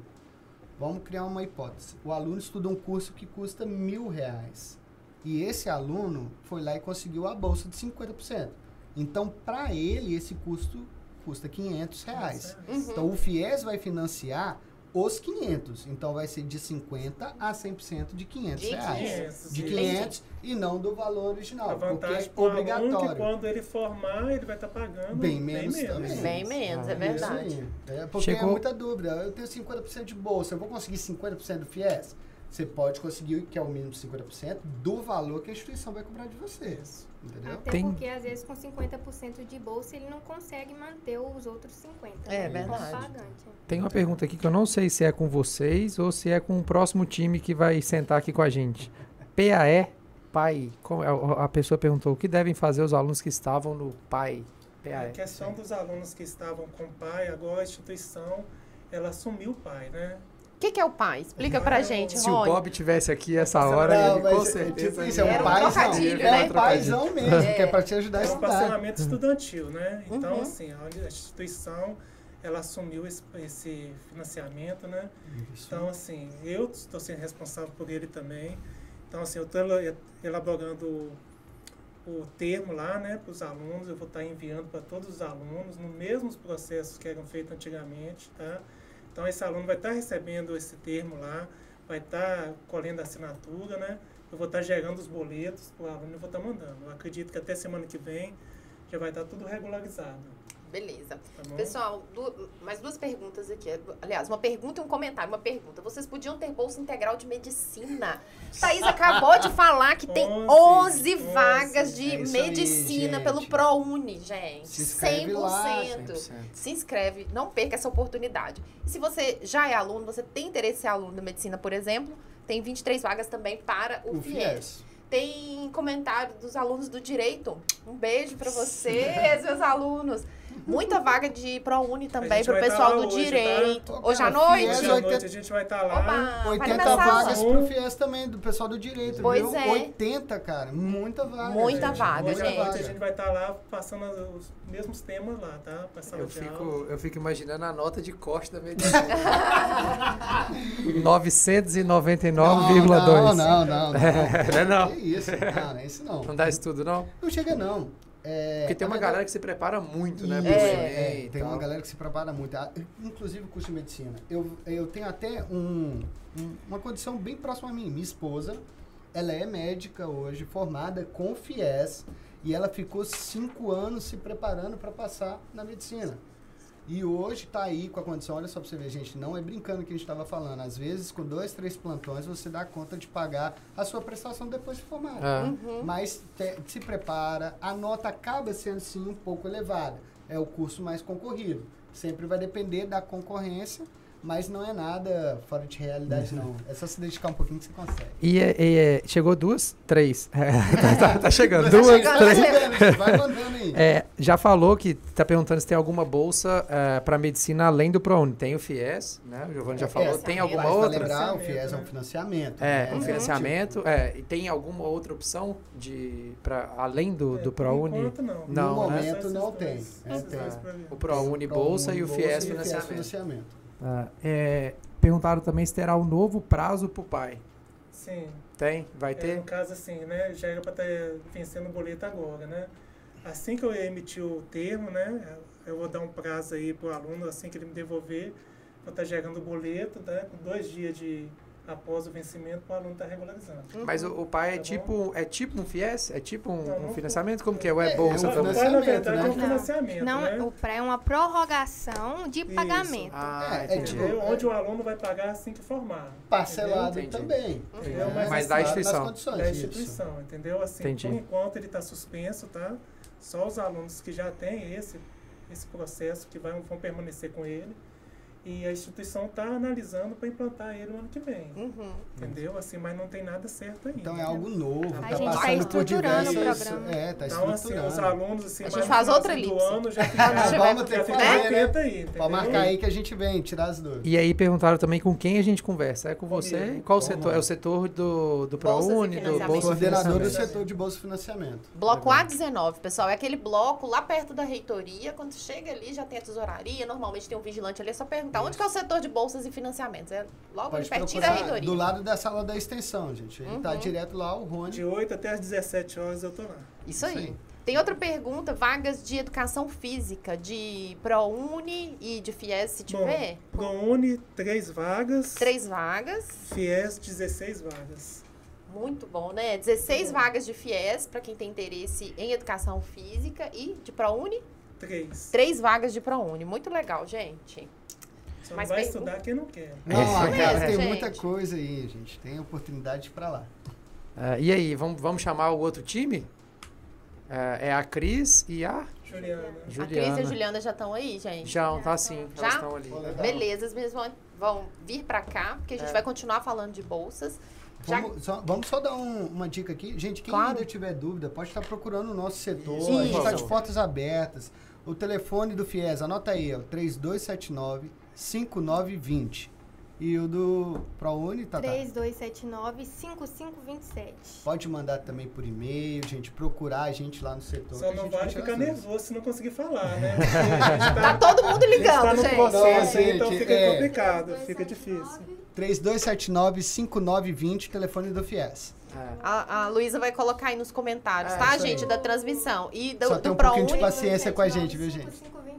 Vamos criar uma hipótese. O aluno estuda um curso que custa mil reais. E esse aluno foi lá e conseguiu a bolsa de 50%. Então, para ele, esse custo custa 500 reais. Uhum. Então, o FIES vai financiar os 500. Então, vai ser de 50% a 100% de 500 De reais. 500, De sim. 500 e não do valor original. A vantagem porque é para o aluno que obrigatório. quando ele formar, ele vai estar pagando Bem menos também. Bem menos, é Ah, Isso verdade. É, porque Chegou- é muita dúvida. Eu tenho 50% de bolsa, eu vou conseguir 50% do FIES? Você pode conseguir, que é o mínimo de 50%, do valor que a instituição vai cobrar de você. Entendeu? Até Tem- porque, às vezes, com 50% de bolsa, ele não consegue manter os outros 50%. É né, verdade. Tem uma pergunta aqui que eu não sei se é com vocês ou se é com o próximo time que vai sentar aqui com a gente. PAE, pai. é? a pessoa perguntou o que devem fazer os alunos que estavam no PAE. A questão dos alunos que estavam com o pai, agora a instituição, ela assumiu o pai, né? O que, que é o pai? Explica pra gente, Se o Rony. Bob tivesse aqui essa hora, Não, ele com é certeza. tipo isso, é um um paizão. trocadilho, é né? um paizão mesmo, É. que é pra te ajudar a É um estudar. parcelamento estudantil, né? Então, Uhum. assim, a instituição, ela assumiu esse, esse financiamento, né? Isso. Então, assim, eu estou sendo responsável por ele também. Então, assim, eu estou elaborando o, o termo lá, né, para os alunos. Eu vou estar enviando para todos os alunos, nos mesmos processos que eram feitos antigamente, tá? Então, esse aluno vai estar recebendo esse termo lá, vai estar colhendo a assinatura, né? Eu vou estar gerando os boletos para o aluno e vou estar mandando. Eu acredito que até semana que vem já vai estar tudo regularizado, Beleza. tá? Pessoal, du- mais duas perguntas aqui. Aliás, uma pergunta e um comentário. Uma pergunta. Vocês podiam ter bolsa integral de medicina. Thaís [laughs] acabou de falar que tem 11, 11, vagas de É aí, medicina gente. pelo ProUni, gente. Se inscreve 100%. lá, 100%. Se inscreve, não perca essa oportunidade. E se você já é aluno, você tem interesse em ser aluno da medicina, por exemplo, tem 23 vagas também para o, O FIES. FIES. Tem comentário dos alunos do direito. Um beijo para vocês, meus [laughs] alunos. Muita vaga de ProUni também gente para o vai pessoal tá lá do hoje, direito. tá? Hoje à cara, noite. FIES Hoje à noite a gente vai estar lá. Opa, vai 80 na sala. vagas pro FIES também, do pessoal do direito, Pois viu? é. 80, cara. Muita vaga. Muita gente. vaga, Hoje Muita à noite gente. a gente vai estar lá passando as- os mesmos temas lá, tá? Pra sala Eu fico, aula. eu fico imaginando a nota de corte da medicina. [laughs] 999,2. Não, não, não. não, [laughs] Não é não? Que isso? Não, não é isso não. Não dá isso tudo, não? Não chega não. É, Porque tem uma verdade- galera que se prepara muito, né? é, e tem uma galera que se prepara muito. Ah, Inclusive o curso de medicina. Eu, eu tenho até um, um- uma condição bem próxima a mim. Minha esposa, ela é médica hoje, formada com FIES. E ela ficou cinco anos se preparando para passar na medicina. E hoje está aí com a condição, olha só para você ver, gente, não é brincando que a gente estava falando. Às vezes, com dois, três plantões, você dá conta de pagar a sua prestação depois de formado É. Uhum. mas te- se prepara, a nota acaba sendo sim um pouco elevada. É o curso mais concorrido. Sempre vai depender da concorrência, mas não é nada fora de realidade, não. É só se dedicar um pouquinho que você consegue. E, é- e é- chegou duas? Três. [laughs] tá, tá- tá chegando. Duas, chegando, três. tá Vai mandando, vai mandando aí. É, já falou que tá perguntando se tem alguma bolsa para medicina além do ProUni. Tem o FIES, né? O Giovanni já É, falou. é, tem alguma Mas pra outra? lembrar, o FIES é um né? financiamento. É, né? um financiamento. É, e tem alguma outra opção de para além do, É, do ProUni? enquanto, não. Não, no né? momento não tem. É, esses tem. O ProUni Pro bolsa e o FIES financiamento. Ah, é, perguntaram também se terá um novo prazo pro pai. Sim. Tem? Vai É, ter? no caso, assim, né? Já era para estar vencendo o boleto agora, né? Assim que eu emitir o termo, né? Eu vou dar um prazo aí pro aluno, assim que ele me devolver, vou estar gerando o boleto, né? Com dois dias de após o vencimento, o aluno está regularizando. Mas o, o pai é Tá tipo, é tipo um FIES? É tipo um, Não, um financiamento? Como que é? Ou é É, bolsa é um O também? pai, na financiamento, verdade, é um né? financiamento, Não, né? o pré é uma prorrogação de Isso. pagamento. Ah, É, é tipo- Entendeu? Onde o aluno vai pagar assim que formar. Parcelado também. Entendeu? né? Mas Mas da instituição. nas condições, da isso. instituição, entendeu? Assim, Entendi. por enquanto ele está suspenso, tá? Só os alunos que já têm esse, esse processo que vai, vão permanecer com ele. E a instituição está analisando para implantar ele no ano que vem. Uhum. Entendeu? Assim, mas não tem nada certo ainda. Então é algo novo, A tá gente tá por estruturando o diversas... programa. É, tá Então, assim, os alunos, assim, A gente faz outra do ano já [laughs] ficaram, vamos ter que fazer, né? aí, Pode marcar aí que a gente vem, tirar as dúvidas. E aí perguntaram também com quem a gente conversa. É com você? Comigo. Qual o setor? É o setor do, do ProUni, do. Bolsa Coordenador do setor de bolsa financiamento. Bloco Legal. A19, pessoal, é aquele bloco lá perto da reitoria. Quando chega ali, já tem a tesouraria. Normalmente tem um vigilante ali. É só perguntar onde que é o setor de bolsas e financiamentos. É logo Pode pertinho da reitoria. do lado da sala da extensão, gente. Ele tá Uhum. direto lá, o Rony. De 8 até as 17 horas eu tô lá. Isso aí. Aí. Tem outra pergunta, vagas de educação física, de ProUni e de FIES, se tiver? Bom, ProUni, 3 vagas. Três vagas. FIES, 16 vagas. Muito bom, né? 16 vagas de FIES para quem tem interesse em educação física e de ProUni, 3. três vagas de ProUni. Muito legal, gente. Só Mas não vai estudar quem não quer. Não, Isso cara, mesmo, tem gente. muita coisa aí, gente. Tem oportunidade pra lá. Ah, e aí, vamos, vamos chamar o outro time? Ah, é a Cris e a Juliana. A Cris e Juliana. a Juliana já estão aí, gente? Já, tá sim. Já? Elas estão ali. Beleza, as meninas vão, vão vir para cá, porque a gente É. vai continuar falando de bolsas. Já- Vamos só, vamos só dar um- uma dica aqui. Gente, quem Claro. ainda tiver dúvida, pode estar procurando o nosso setor. Isso. A gente está de portas abertas. O telefone do FIES, anota aí, é o 3279-5920. E o do ProUni, tá, tá? 3279-5527. Pode mandar também por e-mail, gente, procurar a gente lá no setor. Só não vale ficar as dúvidas. nervoso se não conseguir falar, né? Gente [laughs] Tá todo mundo tá ligando, no gente. processo, Não, então gente, fica é. complicado, fica difícil. 3279-5920, telefone do FIES. É. A, a Luísa vai colocar aí nos comentários, É, tá, gente, da transmissão. E do, Só do tem um pouquinho de ProUni, paciência com a gente, viu, gente? 5527.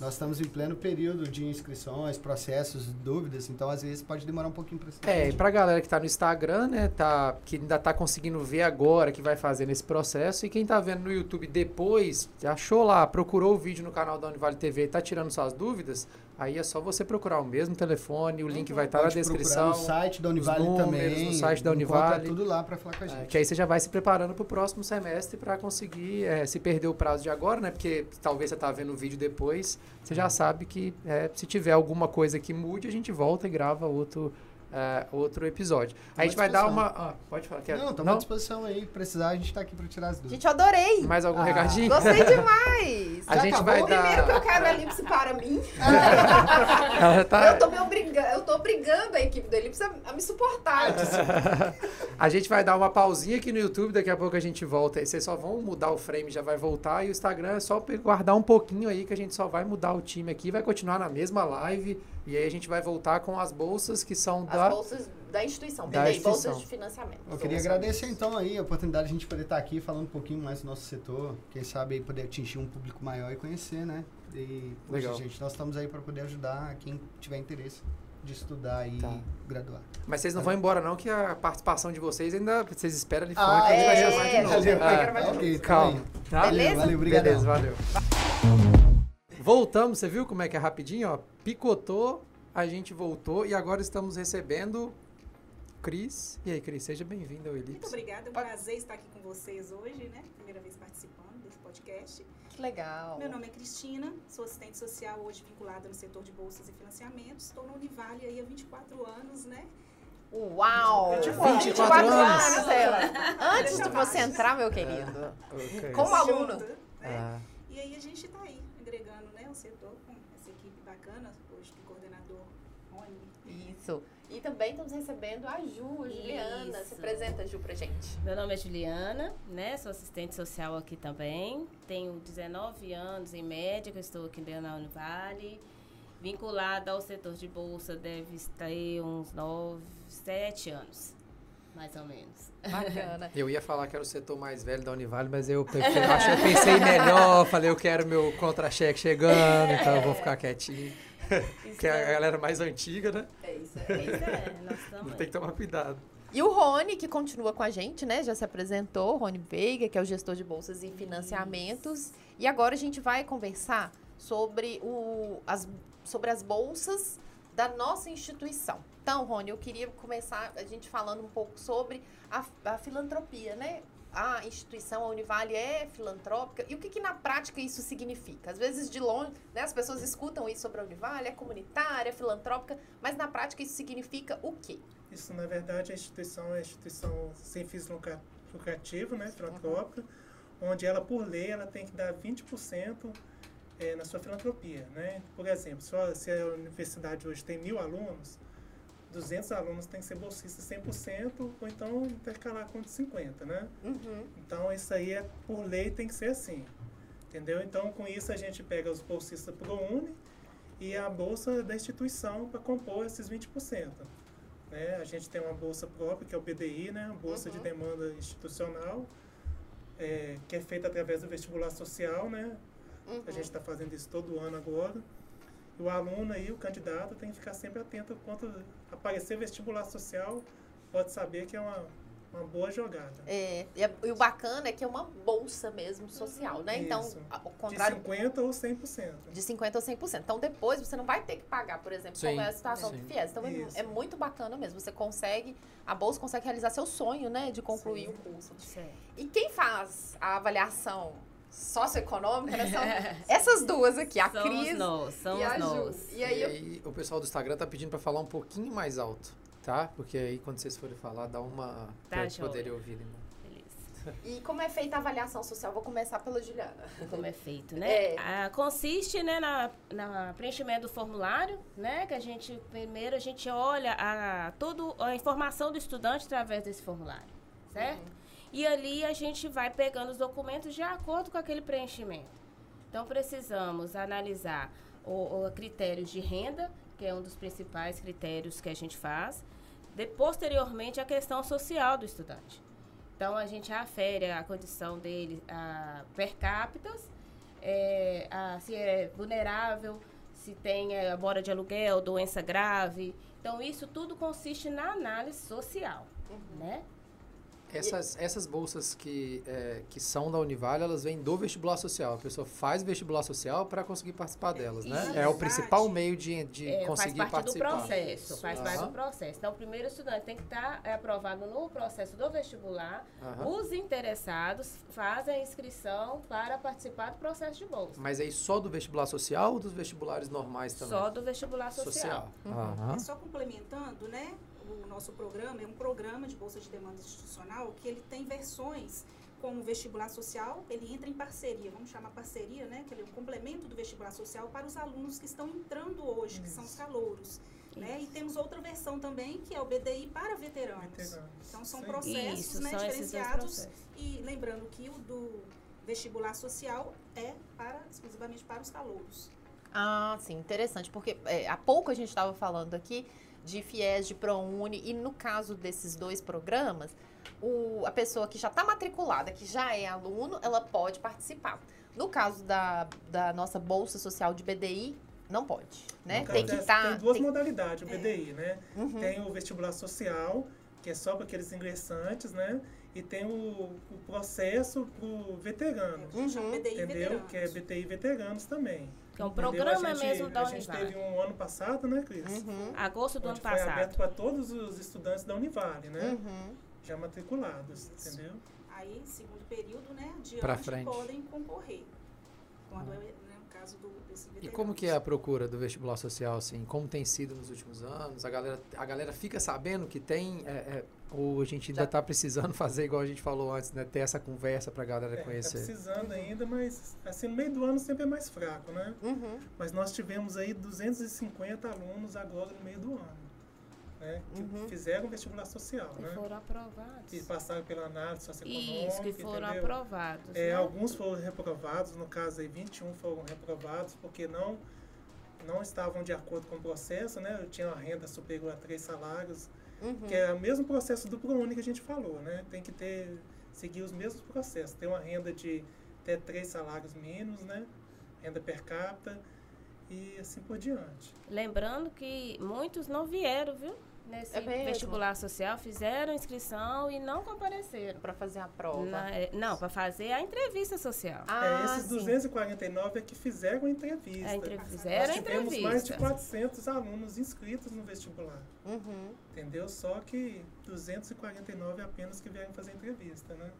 Nós estamos em pleno período de inscrições, processos, dúvidas, então às vezes pode demorar um pouquinho para É, e pra galera que tá no Instagram, né, tá, que ainda tá conseguindo ver agora, que vai fazer nesse processo, e quem tá vendo no YouTube depois, achou lá, procurou o vídeo no canal da Univale TV e tá tirando suas dúvidas, aí é só você procurar o mesmo telefone, o link vai estar na descrição. no site da Univale números, também. no site da Univale. tudo lá para falar com a É, gente. que aí você já vai se preparando pro próximo semestre para conseguir, é, se perder o prazo de agora, né? Porque talvez você tá vendo o vídeo depois, você já sabe que é, se tiver alguma coisa que mude, a gente volta e grava outro, é, outro episódio. a gente vai dar uma. ah, pode falar. Quer, Não, estamos à disposição aí. Precisar, a gente tá aqui para tirar as dúvidas. Gente, eu adorei. Mais algum Ah. recadinho? Gostei [laughs] demais. A Já gente acabou? vai Primeiro que eu dar. quero a Elipse para mim. [laughs] Ela tá- Eu tô me obrigando, eu tô obrigando a equipe da Elipse a, a me suportar. [laughs] A gente vai dar uma pausinha aqui no YouTube, daqui a pouco a gente volta. Aí Vocês só vão mudar o frame, já vai voltar. E o Instagram é só guardar um pouquinho aí, que a gente só vai mudar o time aqui. Vai continuar na mesma live. E aí a gente vai voltar com as bolsas que são As da. bolsas da instituição, Da instituição. bolsas de financiamento. Eu queria agradecer então aí a oportunidade de a gente poder estar aqui falando um pouquinho mais do nosso setor. Quem sabe aí poder atingir um público maior e conhecer, né? E, poxa, Legal. gente, nós estamos aí para poder ajudar quem tiver interesse de estudar e Tá. graduar. Mas vocês não vão embora, não, que a participação de vocês ainda. Vocês esperam ali fora Ah, que a gente vai é, chamar de é, novo. vai Ah, ok. Calma. Tá? Beleza? Valeu, obrigadão. Beleza, valeu. Voltamos, você viu como é que é rapidinho, ó? Picotou, a gente voltou e agora estamos recebendo Cris. E aí, Cris, seja bem-vinda ao Muito Elipse. obrigada, é um prazer estar aqui com vocês hoje, né? Primeira vez participando desse podcast. Que legal. Meu nome é Cristina, sou assistente social hoje vinculada no setor de bolsas e financiamentos. Estou na Univale aí há 24 anos, né? Uau! 24 24 anos. anos, ela. [laughs] Antes de você entrar, meu querido. Ok. Como aluno. Junto, né? Ah, E aí a gente está aí, agregando né, o setor com essa equipe bacana, hoje do coordenador Rony. Isso. E também estamos recebendo a Ju, a Juliana. Se Isso. apresenta, Ju, pra gente. Meu nome é Juliana, né? Sou assistente social aqui também. Tenho 19 anos em média, que eu estou aqui da Univale. Vinculada ao setor de bolsa deve estar aí uns 9, 7 anos, mais ou menos. Bacana. [laughs] eu ia falar que era o setor mais velho da Univale, mas eu, prefiro, acho, eu pensei melhor, falei, eu quero meu contra-cheque chegando, então eu vou ficar quietinho. Que é a galera mais antiga, né? É Pois é. Pois é, nós estamos. [laughs] Tem que tomar cuidado. E o Rony, que continua com a gente, né? Já se apresentou, Rony Veiga, que é o gestor de bolsas e financiamentos. E agora a gente vai conversar sobre, o, as, sobre as bolsas da nossa instituição. Então, Rony, eu queria começar a gente falando um pouco sobre a, a filantropia, né? A instituição, a Univale é filantrópica. E o que, que na prática isso significa? Às vezes, de longe, né, as pessoas escutam isso sobre a Univale, é comunitária, é filantrópica, mas na prática isso significa o quê? Isso, na verdade, a instituição é instituição sem fins lucra- lucrativo, né, filantrópica, onde ela, por lei, ela tem que dar 20% eh, na sua filantropia, né? Por exemplo, se a universidade hoje tem mil alunos, 200 alunos têm que ser bolsistas 100%, ou então intercalar com 50%, né? Uhum. Então, isso aí, é, por lei, tem que ser assim. Entendeu? Então, com isso, a gente pega os bolsistas ProUni e a bolsa da instituição para compor esses 20%. Né? A gente tem uma bolsa própria, que é o BDI, né? a Bolsa de Uhum. Demanda Institucional, é, que é feita através do vestibular social. Né? Uhum. A gente está fazendo isso todo ano agora. E o aluno aí, o candidato, tem que ficar sempre atento quando aparecer vestibular social, pode saber que é uma, uma boa jogada. É, e, e o bacana é que é uma bolsa mesmo social, né? Então, Isso. a- ao De contrário 50% ou 100%. de 50% ou 100%. Então, depois você não vai ter que pagar, por exemplo, Sim. como é a situação Sim. do FIES. Então, é, Isso. é muito bacana mesmo. Você consegue, a bolsa consegue realizar seu sonho, né? De concluir Sim. o curso. Certo. E quem faz a avaliação socioeconômica né, são [laughs] essas duas aqui, a somos Cris nós, somos e a Ju. nós. E aí, E eu- aí o pessoal do Instagram tá pedindo pra falar um pouquinho mais alto, tá? Porque aí quando vocês forem falar, dá uma... Tá, pra poderem ouvir. Né? Beleza. e como é feita a avaliação social? Vou começar pela Juliana. Como é feito, né? É. Ah, consiste, né, na, na preenchimento do formulário, né? Que a gente, primeiro, a gente olha a, toda a informação do estudante através desse formulário, certo? Uhum. E ali a gente vai pegando os documentos de acordo com aquele preenchimento. Então, precisamos analisar o, o critérios de renda, que é um dos principais critérios que a gente faz. De, posteriormente, a questão social do estudante. Então, a gente afere a condição dele a per capita, é, se é vulnerável, se tem é, mora de aluguel, doença grave. Então, isso tudo consiste na análise social, né? Essas, essas bolsas que, é, que são da Univale, elas vêm do vestibular social. A pessoa faz vestibular social para conseguir participar delas, né? isso, É o verdade. principal meio de, de É, faz conseguir parte participar. do processo, faz parte Aham. do processo. Então, o primeiro estudante tem que estar é, aprovado no processo do vestibular. Aham. Os interessados fazem a inscrição para participar do processo de bolsa. Mas aí só do vestibular social ou dos vestibulares normais também? Só do vestibular social. Aham. É só complementando, né? O nosso programa é um programa de bolsa de demanda institucional que ele tem versões como o vestibular social, ele entra em parceria, vamos chamar parceria, né? Que ele é um complemento do vestibular social para os alunos que estão entrando hoje, que são os calouros. Né? E temos outra versão também, que é o BDI para veteranos. Veteranos. Então são Sim. processos Isso, né, são diferenciados. processos. E lembrando que o do vestibular social é para exclusivamente para os calouros. Ah, sim, interessante, porque é, há pouco a gente estava falando aqui de FIES, de ProUni, e no caso desses dois programas, o, a pessoa que já está matriculada, que já é aluno, ela pode participar. No caso da, da nossa Bolsa Social de BDI, não pode, né? No Tem que estar... Tem duas modalidades, o É. BDI, né? Uhum. Tem o vestibular social, que é só para aqueles ingressantes, né? E tem o, o processo para o veterano, É, gente chama Uhum. BDI entendeu? veteranos. Que é BTI veteranos também. Que é um entendeu? programa a gente, mesmo da A gente Univale. teve um ano passado, né, Cris? Uhum. Agosto do ano Onde foi passado. aberto para todos os estudantes da Univale, né? Uhum. Já matriculados, entendeu? Aí, segundo período, né, adiante, Pra frente. podem concorrer. Quando o caso do, desse E veterano. como que é a procura do vestibular social, assim? Como tem sido nos últimos anos? A galera, a galera fica sabendo que tem... é, é, ou a gente ainda está precisando [laughs] fazer, igual a gente falou antes, né? Ter essa conversa para a galera É, tá conhecer. precisando ainda, mas assim, no meio do ano sempre é mais fraco, né? Uhum. Mas nós tivemos aí 250 alunos agora no meio do ano, né? Que Uhum. fizeram vestibular social, Que né? foram aprovados. Que passaram pela análise socioeconômica, Isso, que foram entendeu? aprovados. É, né? alguns foram reprovados, no caso aí 21 foram reprovados porque não não estavam de acordo com o processo, né? Eu tinha uma renda superior a três salários, Uhum. que é o mesmo processo do ProUni que a gente falou, né? Tem que ter seguir os mesmos processos, ter uma renda de até três salários mínimos, né? Renda per capita e assim por diante. Lembrando que muitos não vieram, viu? Nesse É vestibular social, fizeram inscrição e não compareceram. Pra fazer a prova. Na- é, não, para fazer a entrevista social. Ah, é, esses sim. 249 é que fizeram a entrevista. A Nós fizeram a tivemos mais de entrevista. 400 alunos inscritos no vestibular, Uhum. entendeu? Só que 249 apenas que vieram fazer entrevista, né?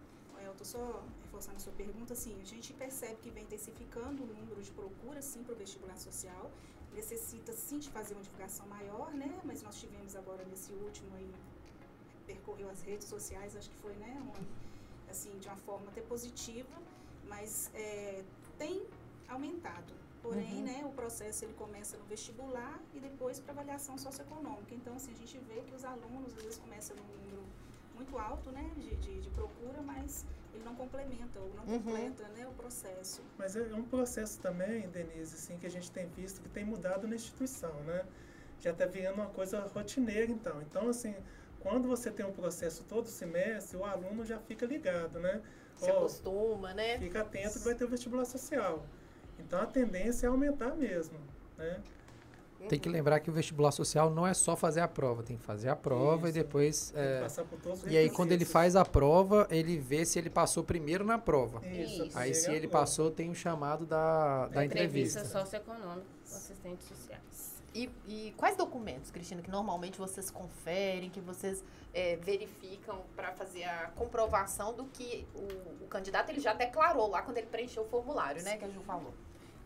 Eu tô só reforçando a sua pergunta, assim, a gente percebe que vem intensificando o número de procura, sim, para o vestibular social. Necessita, sim, de fazer uma divulgação maior, né? Mas nós tivemos agora, nesse último aí, percorreu as redes sociais, acho que foi, né? Um, assim, de uma forma até positiva, mas é, tem aumentado. Porém, Uhum. né, o processo ele começa no vestibular e depois para avaliação socioeconômica. Então, assim, a gente vê que os alunos às vezes começam num número muito alto, né, de, de, de procura, mas ele não complementa ou não Uhum. completa, né, o processo. Mas é um processo também, Denise, assim, que a gente tem visto que tem mudado na instituição, né? Já está virando uma coisa rotineira, então. Então, assim, quando você tem um processo todo semestre, o aluno já fica ligado, né? Se Ó, acostuma, né? fica atento que vai ter o vestibular social. Então, a tendência é aumentar mesmo, né? Tem que lembrar que o vestibular social não é só fazer a prova, tem que fazer a prova e Isso. depois. Tem que é, passar por todos os e aí, quando ele faz a prova, ele vê se ele passou primeiro na prova. Isso, Isso. Aí, se ele passou, tem o chamado da, da entrevista. socioeconômica com assistentes sociais. E, e quais documentos, Cristina, que normalmente vocês conferem, que vocês é, verificam para fazer a comprovação do que o, o candidato ele já declarou lá quando ele preencheu o formulário, né? Que a Ju falou.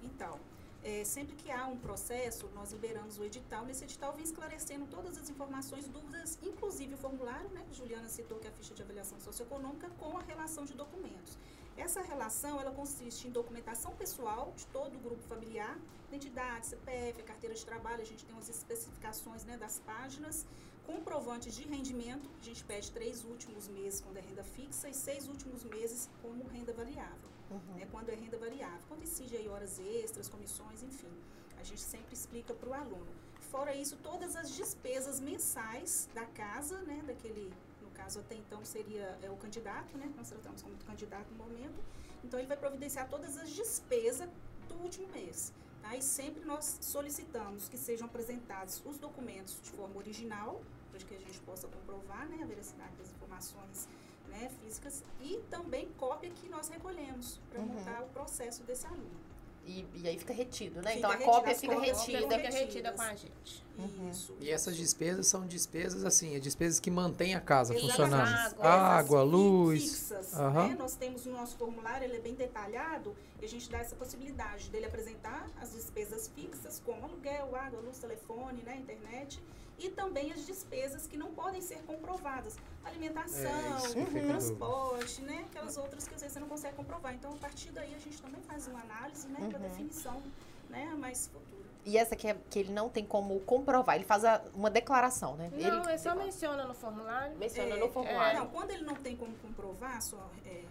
Então, é, sempre que há um processo, nós liberamos o edital. Nesse edital vem esclarecendo todas as informações, dúvidas, inclusive o formulário, né? Juliana citou que é a ficha de avaliação socioeconômica com a relação de documentos. Essa relação, ela consiste em documentação pessoal de todo o grupo familiar, identidade, CPF, carteira de trabalho, a gente tem as especificações né, das páginas, comprovantes de rendimento, a gente pede três últimos meses quando é renda fixa e seis últimos meses como renda variável né, quando é renda variável. Quando incide aí horas extras, comissões, enfim, a gente sempre explica para o aluno. Fora isso, todas as despesas mensais da casa, né, daquele, no caso até então seria é, o candidato, né, nós tratamos como candidato no momento, então ele vai providenciar todas as despesas do último mês. Tá? E sempre nós solicitamos que sejam apresentados os documentos de forma original, para que a gente possa comprovar né, a veracidade das informações né, físicas e também cópia que nós recolhemos para Uhum. montar o processo desse aluno. E, e aí fica retido, né? Fica então a retido, cópia fica retida. Fica retida com a gente. Uhum. Isso. E essas despesas são despesas assim, é despesas que mantêm a casa Exatamente. funcionando. Água, Água, luz. Fixas, Aham. né? Nós temos no nosso formulário, ele é bem detalhado, e a gente dá essa possibilidade dele apresentar as despesas fixas, como aluguel, água, luz, telefone, né, internet, e também as despesas que não podem ser comprovadas. Alimentação, É, fica transporte, né? Aquelas outras que às vezes você não consegue comprovar. Então, a partir daí, a gente também faz uma análise, né, para Uhum. definição, né, mais futura. E essa que, é, que ele não tem como comprovar, ele faz a- uma declaração, né? Não, ele só menciona no formulário. menciona É, no formulário. Não, quando ele não tem como comprovar, só, é,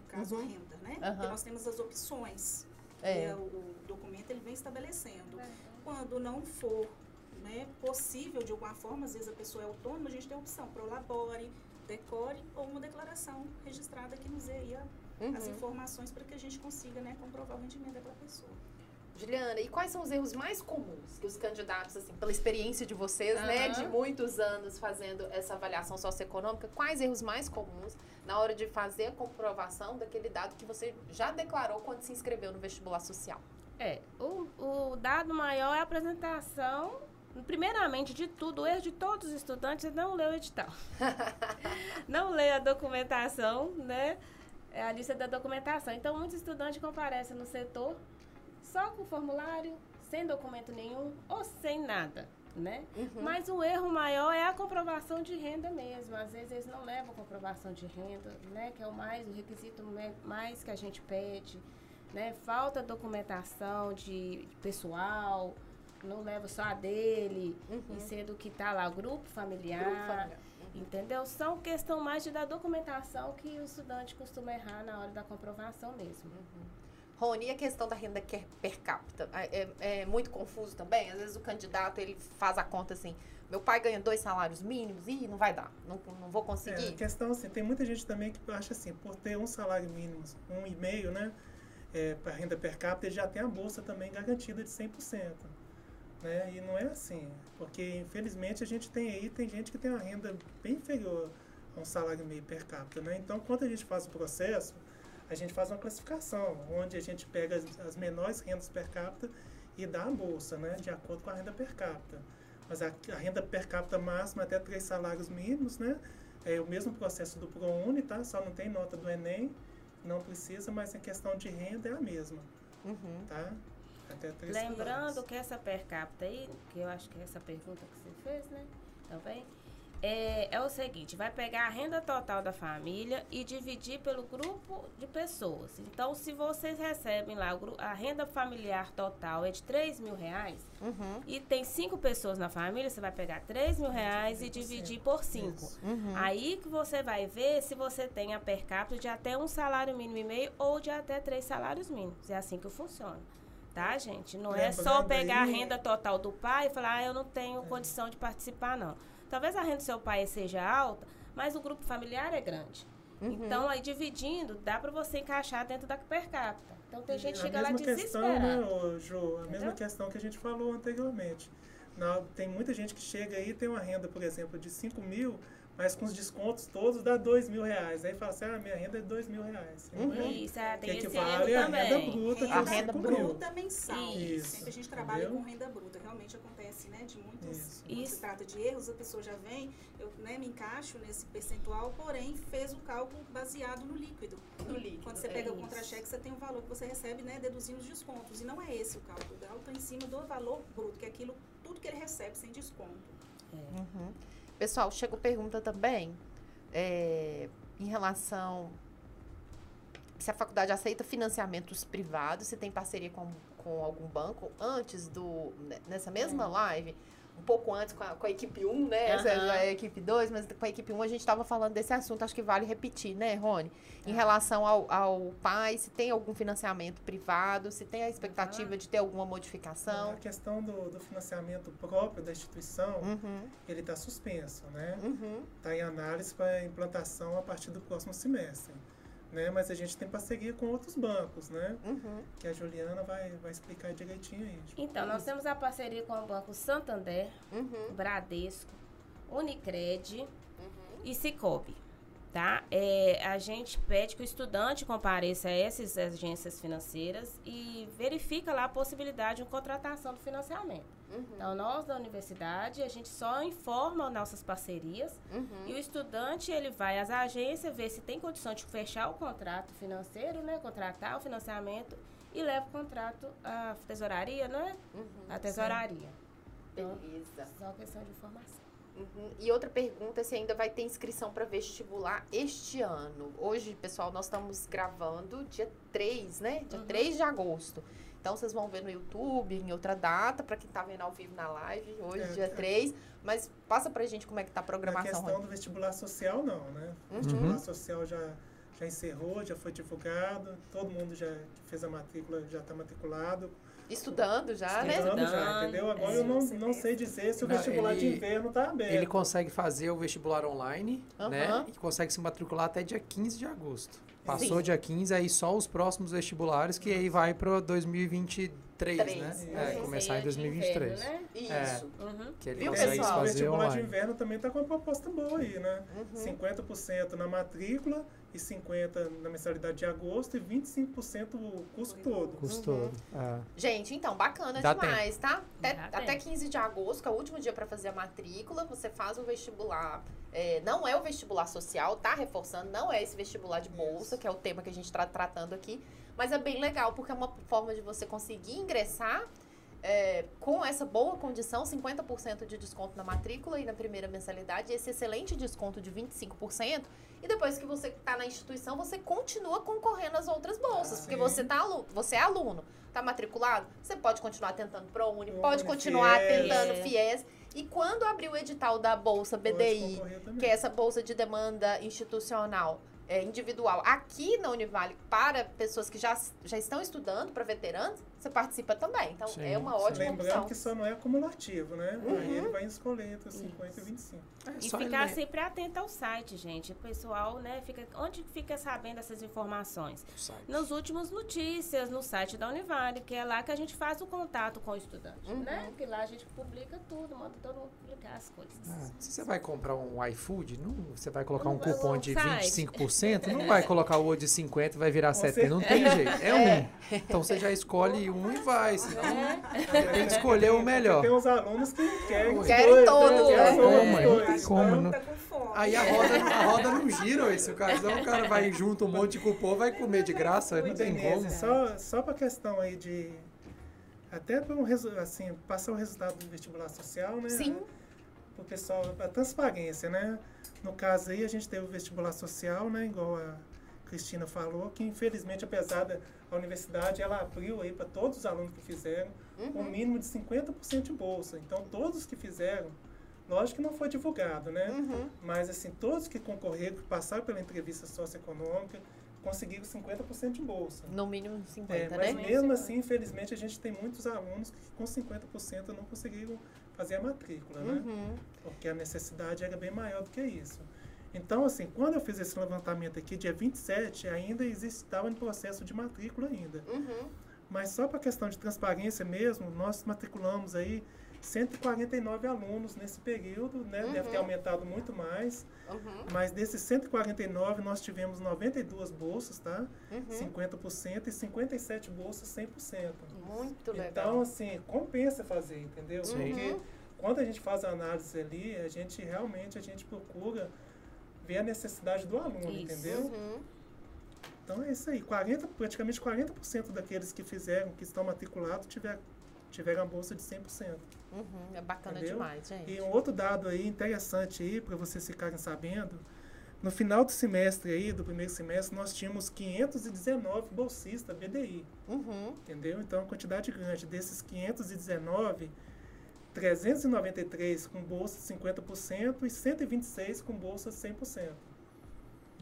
no caso, Uhum. renda, né? Aham. Porque nós temos as opções. que É. é o, o documento ele vem estabelecendo. Quando não for né, possível, de alguma forma, às vezes a pessoa é autônoma, a gente tem a opção, prolabore, decore ou uma declaração registrada que nos dê aí a- as Uhum. informações para que a gente consiga né, comprovar o rendimento daquela pessoa. Juliana, e quais são os erros mais comuns que os candidatos, assim, pela experiência de vocês, né, Aham. de muitos anos fazendo essa avaliação socioeconômica, quais erros mais comuns na hora de fazer a comprovação daquele dado que você já declarou quando se inscreveu no vestibular social? É, o, o dado maior é a apresentação, primeiramente de tudo, o erro de todos os estudantes é não ler o edital. [laughs] não ler a documentação, né? É a lista da documentação. Então, muitos estudantes comparecem no setor só com formulário, sem documento nenhum ou sem nada, né? Mas o erro maior é a comprovação de renda mesmo. Às vezes eles não levam comprovação de renda, né? Que é o mais, o requisito mais que a gente pede, né? Falta documentação de pessoal, não leva só a dele, e sendo que tá lá grupo familiar. Grupo familiar. Entendeu? São questão mais de da documentação que o estudante costuma errar na hora da comprovação mesmo. Rony, e a questão da renda que- per capita? É, é- é muito confuso também? Às vezes o candidato, ele faz a conta assim, meu pai ganha dois salários mínimos, ih, não vai dar, não, não vou É, a conseguir. questão assim, tem muita gente também que acha assim, por ter um salário mínimo, um e meio, né? é, para renda per capita, ele já tem a bolsa também garantida de 100%. Né? E não é assim, porque infelizmente a gente tem aí, tem gente que tem uma renda bem inferior a um salário meio per capita. Né? Então, quando a gente faz o processo, a gente faz uma classificação, onde a gente pega as, as menores rendas per capita e dá a bolsa, né? de acordo com a renda per capita. Mas a, a renda per capita máxima até três salários mínimos, né? É o mesmo processo do ProUni, tá? Só não tem nota do Enem, não precisa, mas a questão de renda é a mesma, Uhum. tá? Até três Lembrando salários. que essa per capita aí, que eu acho que é essa pergunta que você fez, né? Também. É, é o seguinte, vai pegar a renda total da família e dividir pelo grupo de pessoas. Então, se vocês recebem lá, a renda familiar total é de 3 mil reais Uhum. e tem cinco pessoas na família, você vai pegar 3 mil reais e dividir por cinco. Uhum. Aí que você vai ver se você tem a per capita de até um salário mínimo e meio ou de até três salários mínimos. É assim que funciona. Tá, gente? Não é só pegar a aí- renda total do pai e falar, ah, eu não tenho condição de participar, não. Talvez a renda do seu pai seja alta, mas o grupo familiar é grande. Uhum. Então, aí dividindo, dá para você encaixar dentro da per capita. Então, tem gente que a chega lá mesma questão, né, desesperada. a mesma Entendeu? questão que a gente falou anteriormente. Na- tem muita gente que chega aí e tem uma renda, por exemplo, de 5 mil, mas com os descontos todos dá 2 mil reais. Aí fala assim, ah, minha renda é 2 mil reais. E não é. Isso, é, Que tem esse equivale erro à renda também. bruta, que A é renda 5 bruta. mensal. Isso. Sempre a gente trabalha Entendeu? com renda bruta. Realmente acontece, né? De muitos. Isso. Quando Isso. se trata de erros, a pessoa já vem, eu né, me encaixo nesse percentual, porém fez o cálculo baseado no líquido. No líquido, Quando você é pega o isso. contra-cheque, você tem um valor que você recebe, né? Deduzindo os descontos. E não é esse o cálculo. O cálculo tá em cima do valor bruto, que é aquilo, tudo que ele recebe sem desconto. Uhum. Pessoal, chegou pergunta também é, em relação se a faculdade aceita financiamentos privados, se tem parceria com, com algum banco. Antes do. né, Nessa mesma live, um pouco antes com a, com a equipe 1, né? Essa Aham. já é a equipe 2, mas com a equipe 1 a gente estava falando desse assunto, acho que vale repetir, né, Rony? Em relação ao, ao pai, se tem algum financiamento privado, se tem a expectativa de ter alguma modificação. A questão do, do financiamento próprio da instituição, Uhum, ele está suspenso, né? uhum. Está em análise para implantação a partir do próximo semestre. Né? Mas a gente tem parceria com outros bancos, né? Uhum. Que a Juliana vai, vai explicar direitinho aí. Então, nós temos a parceria com o Banco Santander, Uhum. Bradesco, Unicred e Cicobi. Tá? É, a gente pede que o estudante compareça a essas agências financeiras e verifica lá a possibilidade de contratação do financiamento. Uhum. Então, nós da universidade, a gente só informa nossas parcerias Uhum. e o estudante, ele vai às agências, ver se tem condição de fechar o contrato financeiro, né? Contratar o financiamento e leva o contrato à tesouraria, né? Uhum. À tesouraria. Então, Beleza. só questão de informação. Uhum. E outra pergunta se ainda vai ter inscrição para vestibular este ano. Hoje, pessoal, nós estamos gravando dia 3, né? Dia Uhum. 3 de agosto. Então vocês vão ver no YouTube, em outra data, para quem tá vendo ao vivo na live, hoje, É, dia é. 3. Mas passa pra gente como é que tá a A programação. questão Rony. do vestibular social, não, né? O Uhum. vestibular social já, já encerrou, já foi divulgado, todo mundo já que fez a matrícula já está matriculado. Estudando já, né? Estudando já, Estudando, entendeu? Agora é. eu não, não sei dizer se o Não, vestibular de ele- inverno está aberto. Ele consegue fazer o vestibular online, né? Aham. E consegue se matricular até dia 15 de agosto. Passou Sim. dia 15, aí só os próximos vestibulares, que aí vai para 2023, Três, né? isso. É, Uhum. começar em Seria de 2023. inverno, né? Isso. Uhum. Que ele Viu, pessoal? o vestibular de online. inverno também está com uma proposta boa aí, né? Uhum. 50% na matrícula 50% na mensalidade de agosto e 25% o curso todo. Custo Uhum. todo. É. Gente, então, bacana Dá demais, tá? Até, Dá até tempo. 15 de agosto, que é o último dia para fazer a matrícula, você faz o vestibular. É, não é o vestibular social, tá? Reforçando, não é esse vestibular de bolsa, que é o tema que a gente está tratando aqui. Mas é bem legal, porque é uma forma de você conseguir ingressar é, com essa boa condição, 50% de desconto na matrícula e na primeira mensalidade, esse excelente desconto de 25%. E depois que você está na instituição, você continua concorrendo às outras bolsas, Ah, porque você, tá, alu- você é aluno, tá matriculado, você pode continuar tentando ProUni, pode continuar FIES. tentando FIES. E quando abrir o edital da Bolsa BDI, que é essa bolsa de demanda institucional, é, individual aqui na Univale para pessoas que já, já estão estudando, para veteranos, você participa também. Então, Sim, é uma sim. ótima Lembrando opção. que só não é acumulativo, né? Uhum. Aí ele vai escolher entre os 50 e 25. É E ficar ele- sempre atento ao site, gente. O pessoal, né, fica. Onde fica sabendo essas informações? Nas últimas notícias, no site da Univale, que é lá que a gente faz o contato com o estudante, Uhum. né? Porque lá a gente publica tudo, manda todo mundo publicar as coisas. Ah, se você vai comprar um iFood, não, você vai colocar um cupom de site. 25%, não vai colocar o de 50 e vai virar Com 70, não tem jeito, é um. Então você já escolhe um e vai, senão tem que escolher o melhor. Tem uns alunos que querem os Querem dois, todos, né? né? Querem Como, os é? dois. Não tem como, Então, não. Tá com fome. Aí a roda, a roda não gira, ué, se o cara, senão o cara vai junto um monte de cupom, vai comer de graça, não tem Denise, como. Só, só para questão aí de. Até para um, assim, passar o resultado do vestibular social, né? Sim. O pessoal, a transparência, né? No caso aí, a gente teve o vestibular social, né? Igual a Cristina falou, que infelizmente, apesar da a universidade, ela abriu aí para todos os alunos que fizeram um Uhum. mínimo de 50% de bolsa. Então, todos que fizeram, lógico que não foi divulgado, né? Uhum. Mas, assim, todos que concorreram, que passaram pela entrevista socioeconômica, conseguiram 50% de bolsa. No mínimo 50, É, né? mas mesmo assim, infelizmente, a gente tem muitos alunos que com 50% não conseguiram fazer a matrícula, né? Uhum. Porque a necessidade era bem maior do que isso. Então, assim, quando eu fiz esse levantamento aqui, dia 27, ainda estava em processo de matrícula ainda. Uhum. Mas só para questão de transparência mesmo, nós matriculamos aí 149 alunos nesse período, né? Deve ter Uhum. aumentado muito mais. Uhum. Mas desses 149, nós tivemos 92 bolsas, tá? Uhum. 50% e 57 bolsas 100%. Muito legal. Então, assim, compensa fazer, entendeu? Sim. Porque Uhum. quando a gente faz a análise ali, a gente realmente a gente procura ver a necessidade do aluno, Isso. entendeu? Uhum. Então é isso aí, 40, praticamente 40% daqueles que fizeram, que estão matriculados, tiver, tiveram a bolsa de 100%. Uhum. É bacana Entendeu? demais, gente. E um outro dado aí interessante aí, para vocês ficarem sabendo, no final do semestre aí, do primeiro semestre, nós tínhamos 519 bolsistas BDI. Uhum. Entendeu? Então, a quantidade grande desses 519, 393 com bolsa de 50% e 126 com bolsa de 100%.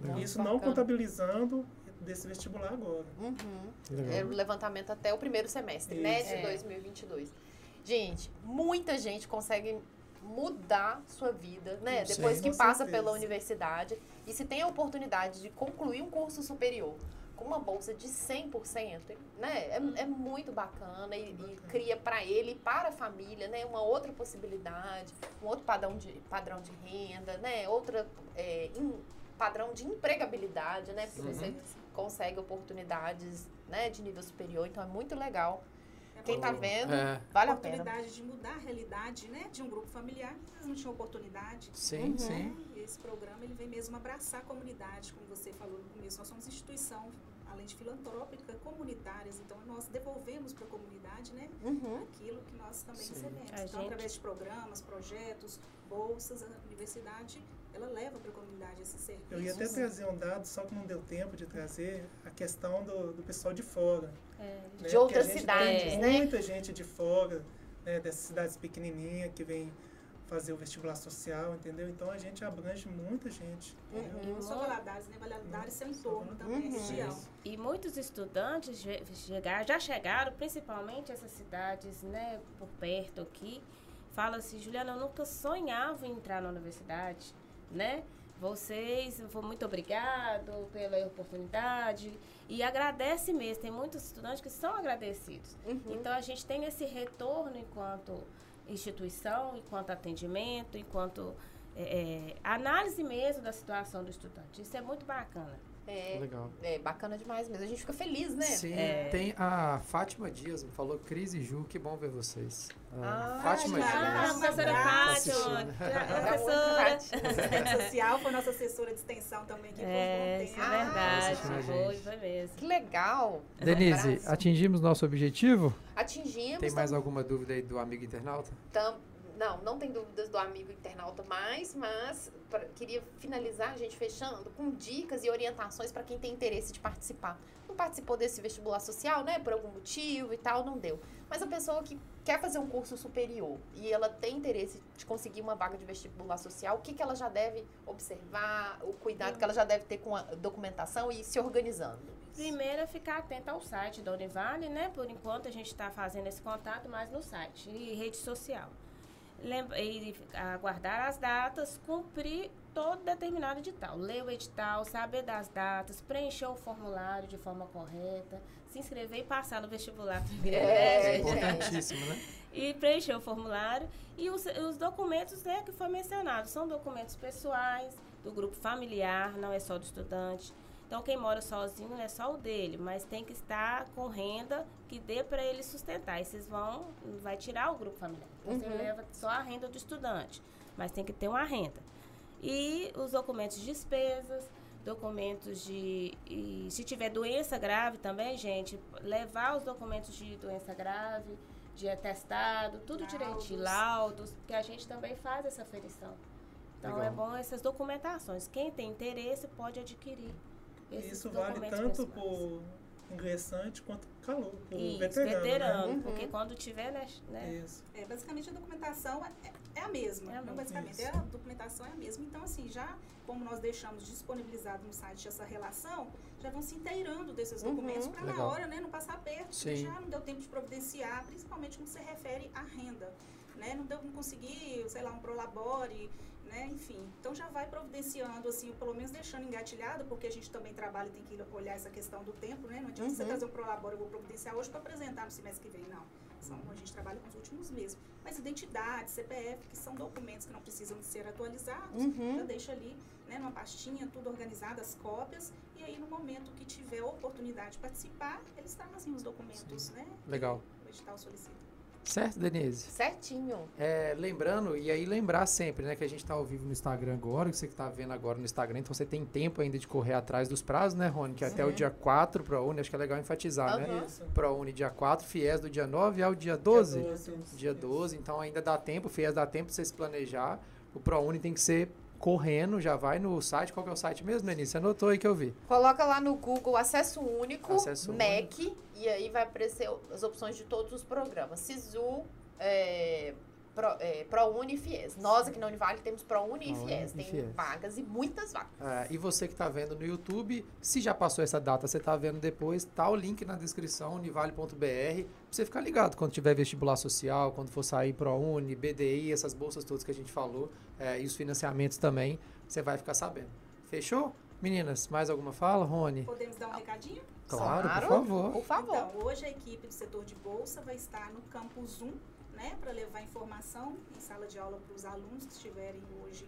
Legal. Isso não Bacana. contabilizando desse vestibular agora. Uhum. É o levantamento até o primeiro semestre, Isso. né, de É. 2022. Gente, muita gente consegue mudar sua vida, né, Sim, depois que passa certeza. pela universidade. E se tem a oportunidade de concluir um curso superior com uma bolsa de 100%, né, é, é muito bacana e, e cria para ele e para a família, né, uma outra possibilidade, um outro padrão de, padrão de renda, né, outra é, em- padrão de empregabilidade, né, porque Uhum. você consegue oportunidades, né, de nível superior, então é muito legal. Quem tá uma vendo, É, vale a pena. oportunidade de mudar a realidade, né, de um grupo familiar vezes não tinha oportunidade. sim, Uhum. sim. esse programa ele vem mesmo abraçar a comunidade, como você falou no começo. Nós somos instituição, além de filantrópica, comunitárias. Então nós devolvemos para a comunidade, né, Uhum. aquilo que nós também Sim. recebemos. A então gente- através de programas, projetos, bolsas, a universidade ela leva para a comunidade esse serviço. Eu ia até trazer um dado, só que não deu tempo de trazer, a questão do, do pessoal de fora. É, né? De outras cidades, né? Muita gente de fora, né, dessas cidades pequenininhas que vem fazer o vestibular social, entendeu? Então a gente abrange muita gente. entendeu? Não só Valadares, né? Valadares seu entorno também, Uhum. região. E muitos estudantes chegar, já chegaram, principalmente essas cidades, né, por perto aqui, falam assim, Juliana, eu nunca sonhava em entrar na universidade, né? Vocês, muito obrigado pela oportunidade. E agradece mesmo, tem muitos estudantes que são agradecidos. Uhum. Então a gente tem esse retorno enquanto instituição, enquanto atendimento, enquanto é, é, análise mesmo da situação do estudante. Isso é muito bacana. É, Legal. é bacana demais mesmo. A gente fica feliz, né? Sim, É. tem a Fátima Dias, me falou, Cris e Ju, que bom ver vocês. Ah, A Fátima já. Ah, professora Tá Fátima, assistindo. professora. Assistente social, foi nossa assessora de extensão também, que É, um isso é verdade. assistindo a Foi, foi mesmo. Que legal. Denise, Abraço. atingimos nosso objetivo? Atingimos. Tem mais tam- alguma dúvida aí do amigo internauta? tam- Não, não tem dúvidas do amigo internauta mais, mas pra- queria finalizar, a gente fechando, com dicas e orientações para quem tem interesse de participar. Não participou desse vestibular social, né? Por algum motivo e tal, não deu. Mas a pessoa que quer fazer um curso superior e ela tem interesse de conseguir uma vaga de vestibular social, o que, que ela já deve observar, o cuidado que ela já deve ter com a documentação e se organizando? Primeiro é ficar atento ao site da Univale, né? Por enquanto a gente está fazendo esse contato mais no site e rede social. Lembra, e aguardar as datas, cumprir todo determinado edital. Ler o edital, saber das datas, preencher o formulário de forma correta, se inscrever e passar no vestibular primeiro. [laughs] É, É gente? importantíssimo, né? e preencher o formulário. E os, os documentos né, que foi mencionado são documentos pessoais, do grupo familiar, não é só do estudante. Então, quem mora sozinho é só o dele, mas tem que estar com renda que dê para ele sustentar. E vocês vão, vai tirar o grupo familiar. Então, Você Uhum. leva só a renda do estudante, mas tem que ter uma renda. E os documentos de despesas, documentos de. E se tiver doença grave também, gente, levar os documentos de doença grave, de atestado, tudo direitinho, laudos, porque a gente também faz essa aferição. Então Legal. é bom essas documentações. Quem tem interesse pode adquirir. Esses Isso vale documentos tanto pessoais. por ingressante quanto calor, por Isso, veterano. veterano, Né? Uhum. porque quando tiver, né? né, Isso. É, basicamente a documentação é, é a mesma. É a não, mesma. basicamente, Isso. é a documentação é a mesma. Então, assim, já como nós deixamos disponibilizado no site essa relação, já vão se inteirando desses Uhum. documentos para na hora, né, não passar perto, porque Sim. já não deu tempo de providenciar, principalmente que se refere à renda. Né? Não deu não conseguir, sei lá, um prolabore, né? Enfim. Então já vai providenciando, assim, pelo menos deixando engatilhado, porque a gente também trabalha e tem que olhar essa questão do tempo, né? Não adianta você Uhum. trazer um prolabore, eu vou providenciar hoje para apresentar no semestre que vem, não. São, a gente trabalha com os últimos meses. Mas identidade, CPF, que são documentos que não precisam de ser atualizados, Uhum. já deixa ali, né, numa pastinha, tudo organizado, as cópias, e aí no momento que tiver oportunidade de participar, eles trazem os documentos, né? Legal. O edital solicita. Certo, Denise? Certinho. É, lembrando, e aí lembrar sempre, né, que a gente tá ao vivo no Instagram agora, que você que tá vendo agora no Instagram, então você tem tempo ainda de correr atrás dos prazos, né, Rony? Que é até o dia 4 para Uni, acho que é legal enfatizar, né? Aham. Isso. Para Uni dia 4, FIES do dia 9 ao dia 12. Dia 12. Dia 12, então ainda dá tempo, FIES dá tempo de você se planejar. O ProUni tem que ser correndo, já vai no site. Qual que é o site mesmo, Denise? Você anotou aí que eu vi. Coloca lá no Google Acesso Único, Acesso MEC, e aí vai aparecer as opções de todos os programas. SISU, é, Pro, é, ProUni e FIES. Nós aqui na Univale temos ProUni e FIES. Tem FIES. vagas e muitas vagas. Ah, e você que está vendo no YouTube, se já passou essa data, você está vendo depois, tá o link na descrição, univale.br, pra você ficar ligado quando tiver vestibular social, quando for sair ProUni, BDI, essas bolsas todas que a gente falou, eh, e os financiamentos também, você vai ficar sabendo. Fechou? Meninas, mais alguma fala, Rony? Podemos dar um recadinho? Claro, Claro. por favor. Por favor. Então, hoje a equipe do setor de bolsa vai estar no campus 1, né, para levar informação em sala de aula para os alunos que estiverem hoje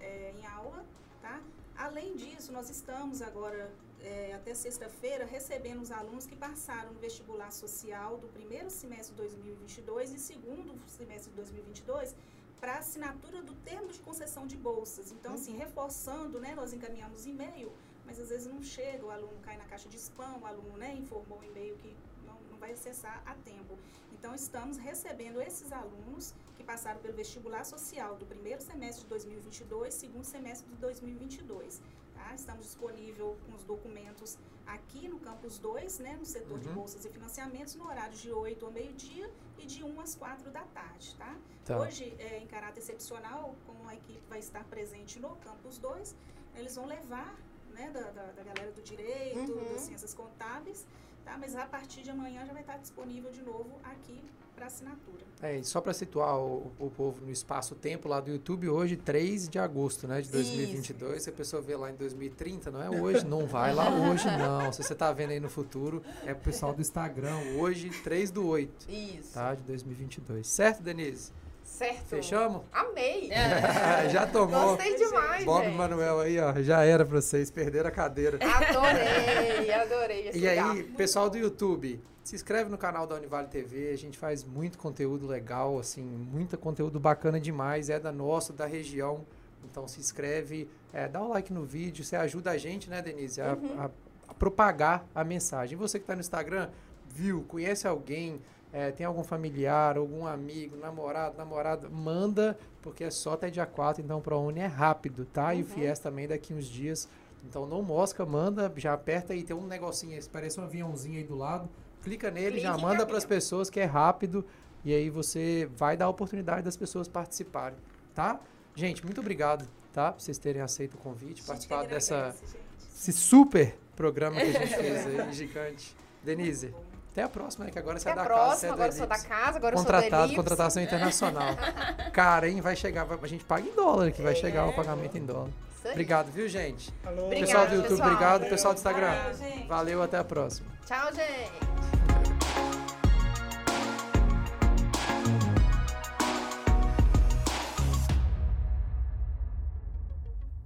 eh, em aula, tá? Além disso, nós estamos agora, eh, até sexta-feira, recebendo os alunos que passaram no vestibular social do primeiro semestre de 2022 e segundo semestre de 2022 para assinatura do termo de concessão de bolsas. Então, assim, reforçando, né, nós encaminhamos e-mail, mas às vezes não chega, o aluno cai na caixa de spam, o aluno né, informou o e-mail que não, não vai acessar a tempo. Então, estamos recebendo esses alunos que passaram pelo vestibular social do primeiro semestre de 2022, segundo semestre de 2022. Tá? Estamos disponíveis com os documentos aqui no campus 2, né, no setor de Uhum. bolsas e financiamentos, no horário de 8 ao meio-dia e de 1 às 4 da tarde. Tá? Tá. Hoje, é, em caráter excepcional, como a equipe vai estar presente no campus 2, eles vão levar né, da, da, da galera do direito, Uhum. das ciências contábeis, tá? mas a partir de amanhã já vai estar disponível de novo aqui para assinatura. É, e só para situar o, o povo no espaço-tempo lá do YouTube, hoje, 3 de agosto né, de 2022. Se a pessoa vê lá em 2030, não é hoje, não vai lá [laughs] hoje, não. Se você tá vendo aí no futuro, é pro pessoal do Instagram, hoje, 3 do 8, Isso. tá? De 2022. Certo, Denise? Certo. Fechamos? Amei. [laughs] já tomou. Gostei demais, Bob gente. Manuel aí, ó, já era pra vocês, perderam a cadeira. Adorei, adorei esse E aí, lugar. pessoal do YouTube, se inscreve no canal da Univale TV, a gente faz muito conteúdo legal, assim, muito conteúdo bacana demais, é da nossa, da região. Então se inscreve, é, dá um like no vídeo, você ajuda a gente, né, Denise, a, a- a propagar a mensagem. Você que está no Instagram, viu, conhece alguém é, tem algum familiar, algum amigo, namorado, namorada, manda, porque é só até dia 4, então o ProUni é rápido, tá? E o FIES também daqui uns dias. Então não mosca, manda, já aperta aí, tem um negocinho, parece um aviãozinho aí do lado. Clica nele, já Clique e manda para as pessoas que é rápido e aí você vai dar a oportunidade das pessoas participarem, tá? Gente, muito obrigado, tá? Por vocês terem aceito o convite, participado dessa gente. esse super programa que a gente fez aí, [laughs] gigante. Denise, até a próxima, né? Que agora você Até é a da casa, você próxima, é agora eu sou da casa, agora eu sou Contratado, da contratação internacional. [laughs] Cara, hein? Vai chegar, vai- a gente paga em dólar, que vai chegar o pagamento em dólar. Obrigado, viu, gente? Pessoal do YouTube, pessoal. obrigado. Pessoal do Instagram, Valeu, gente. valeu, até a próxima. Tchau, gente.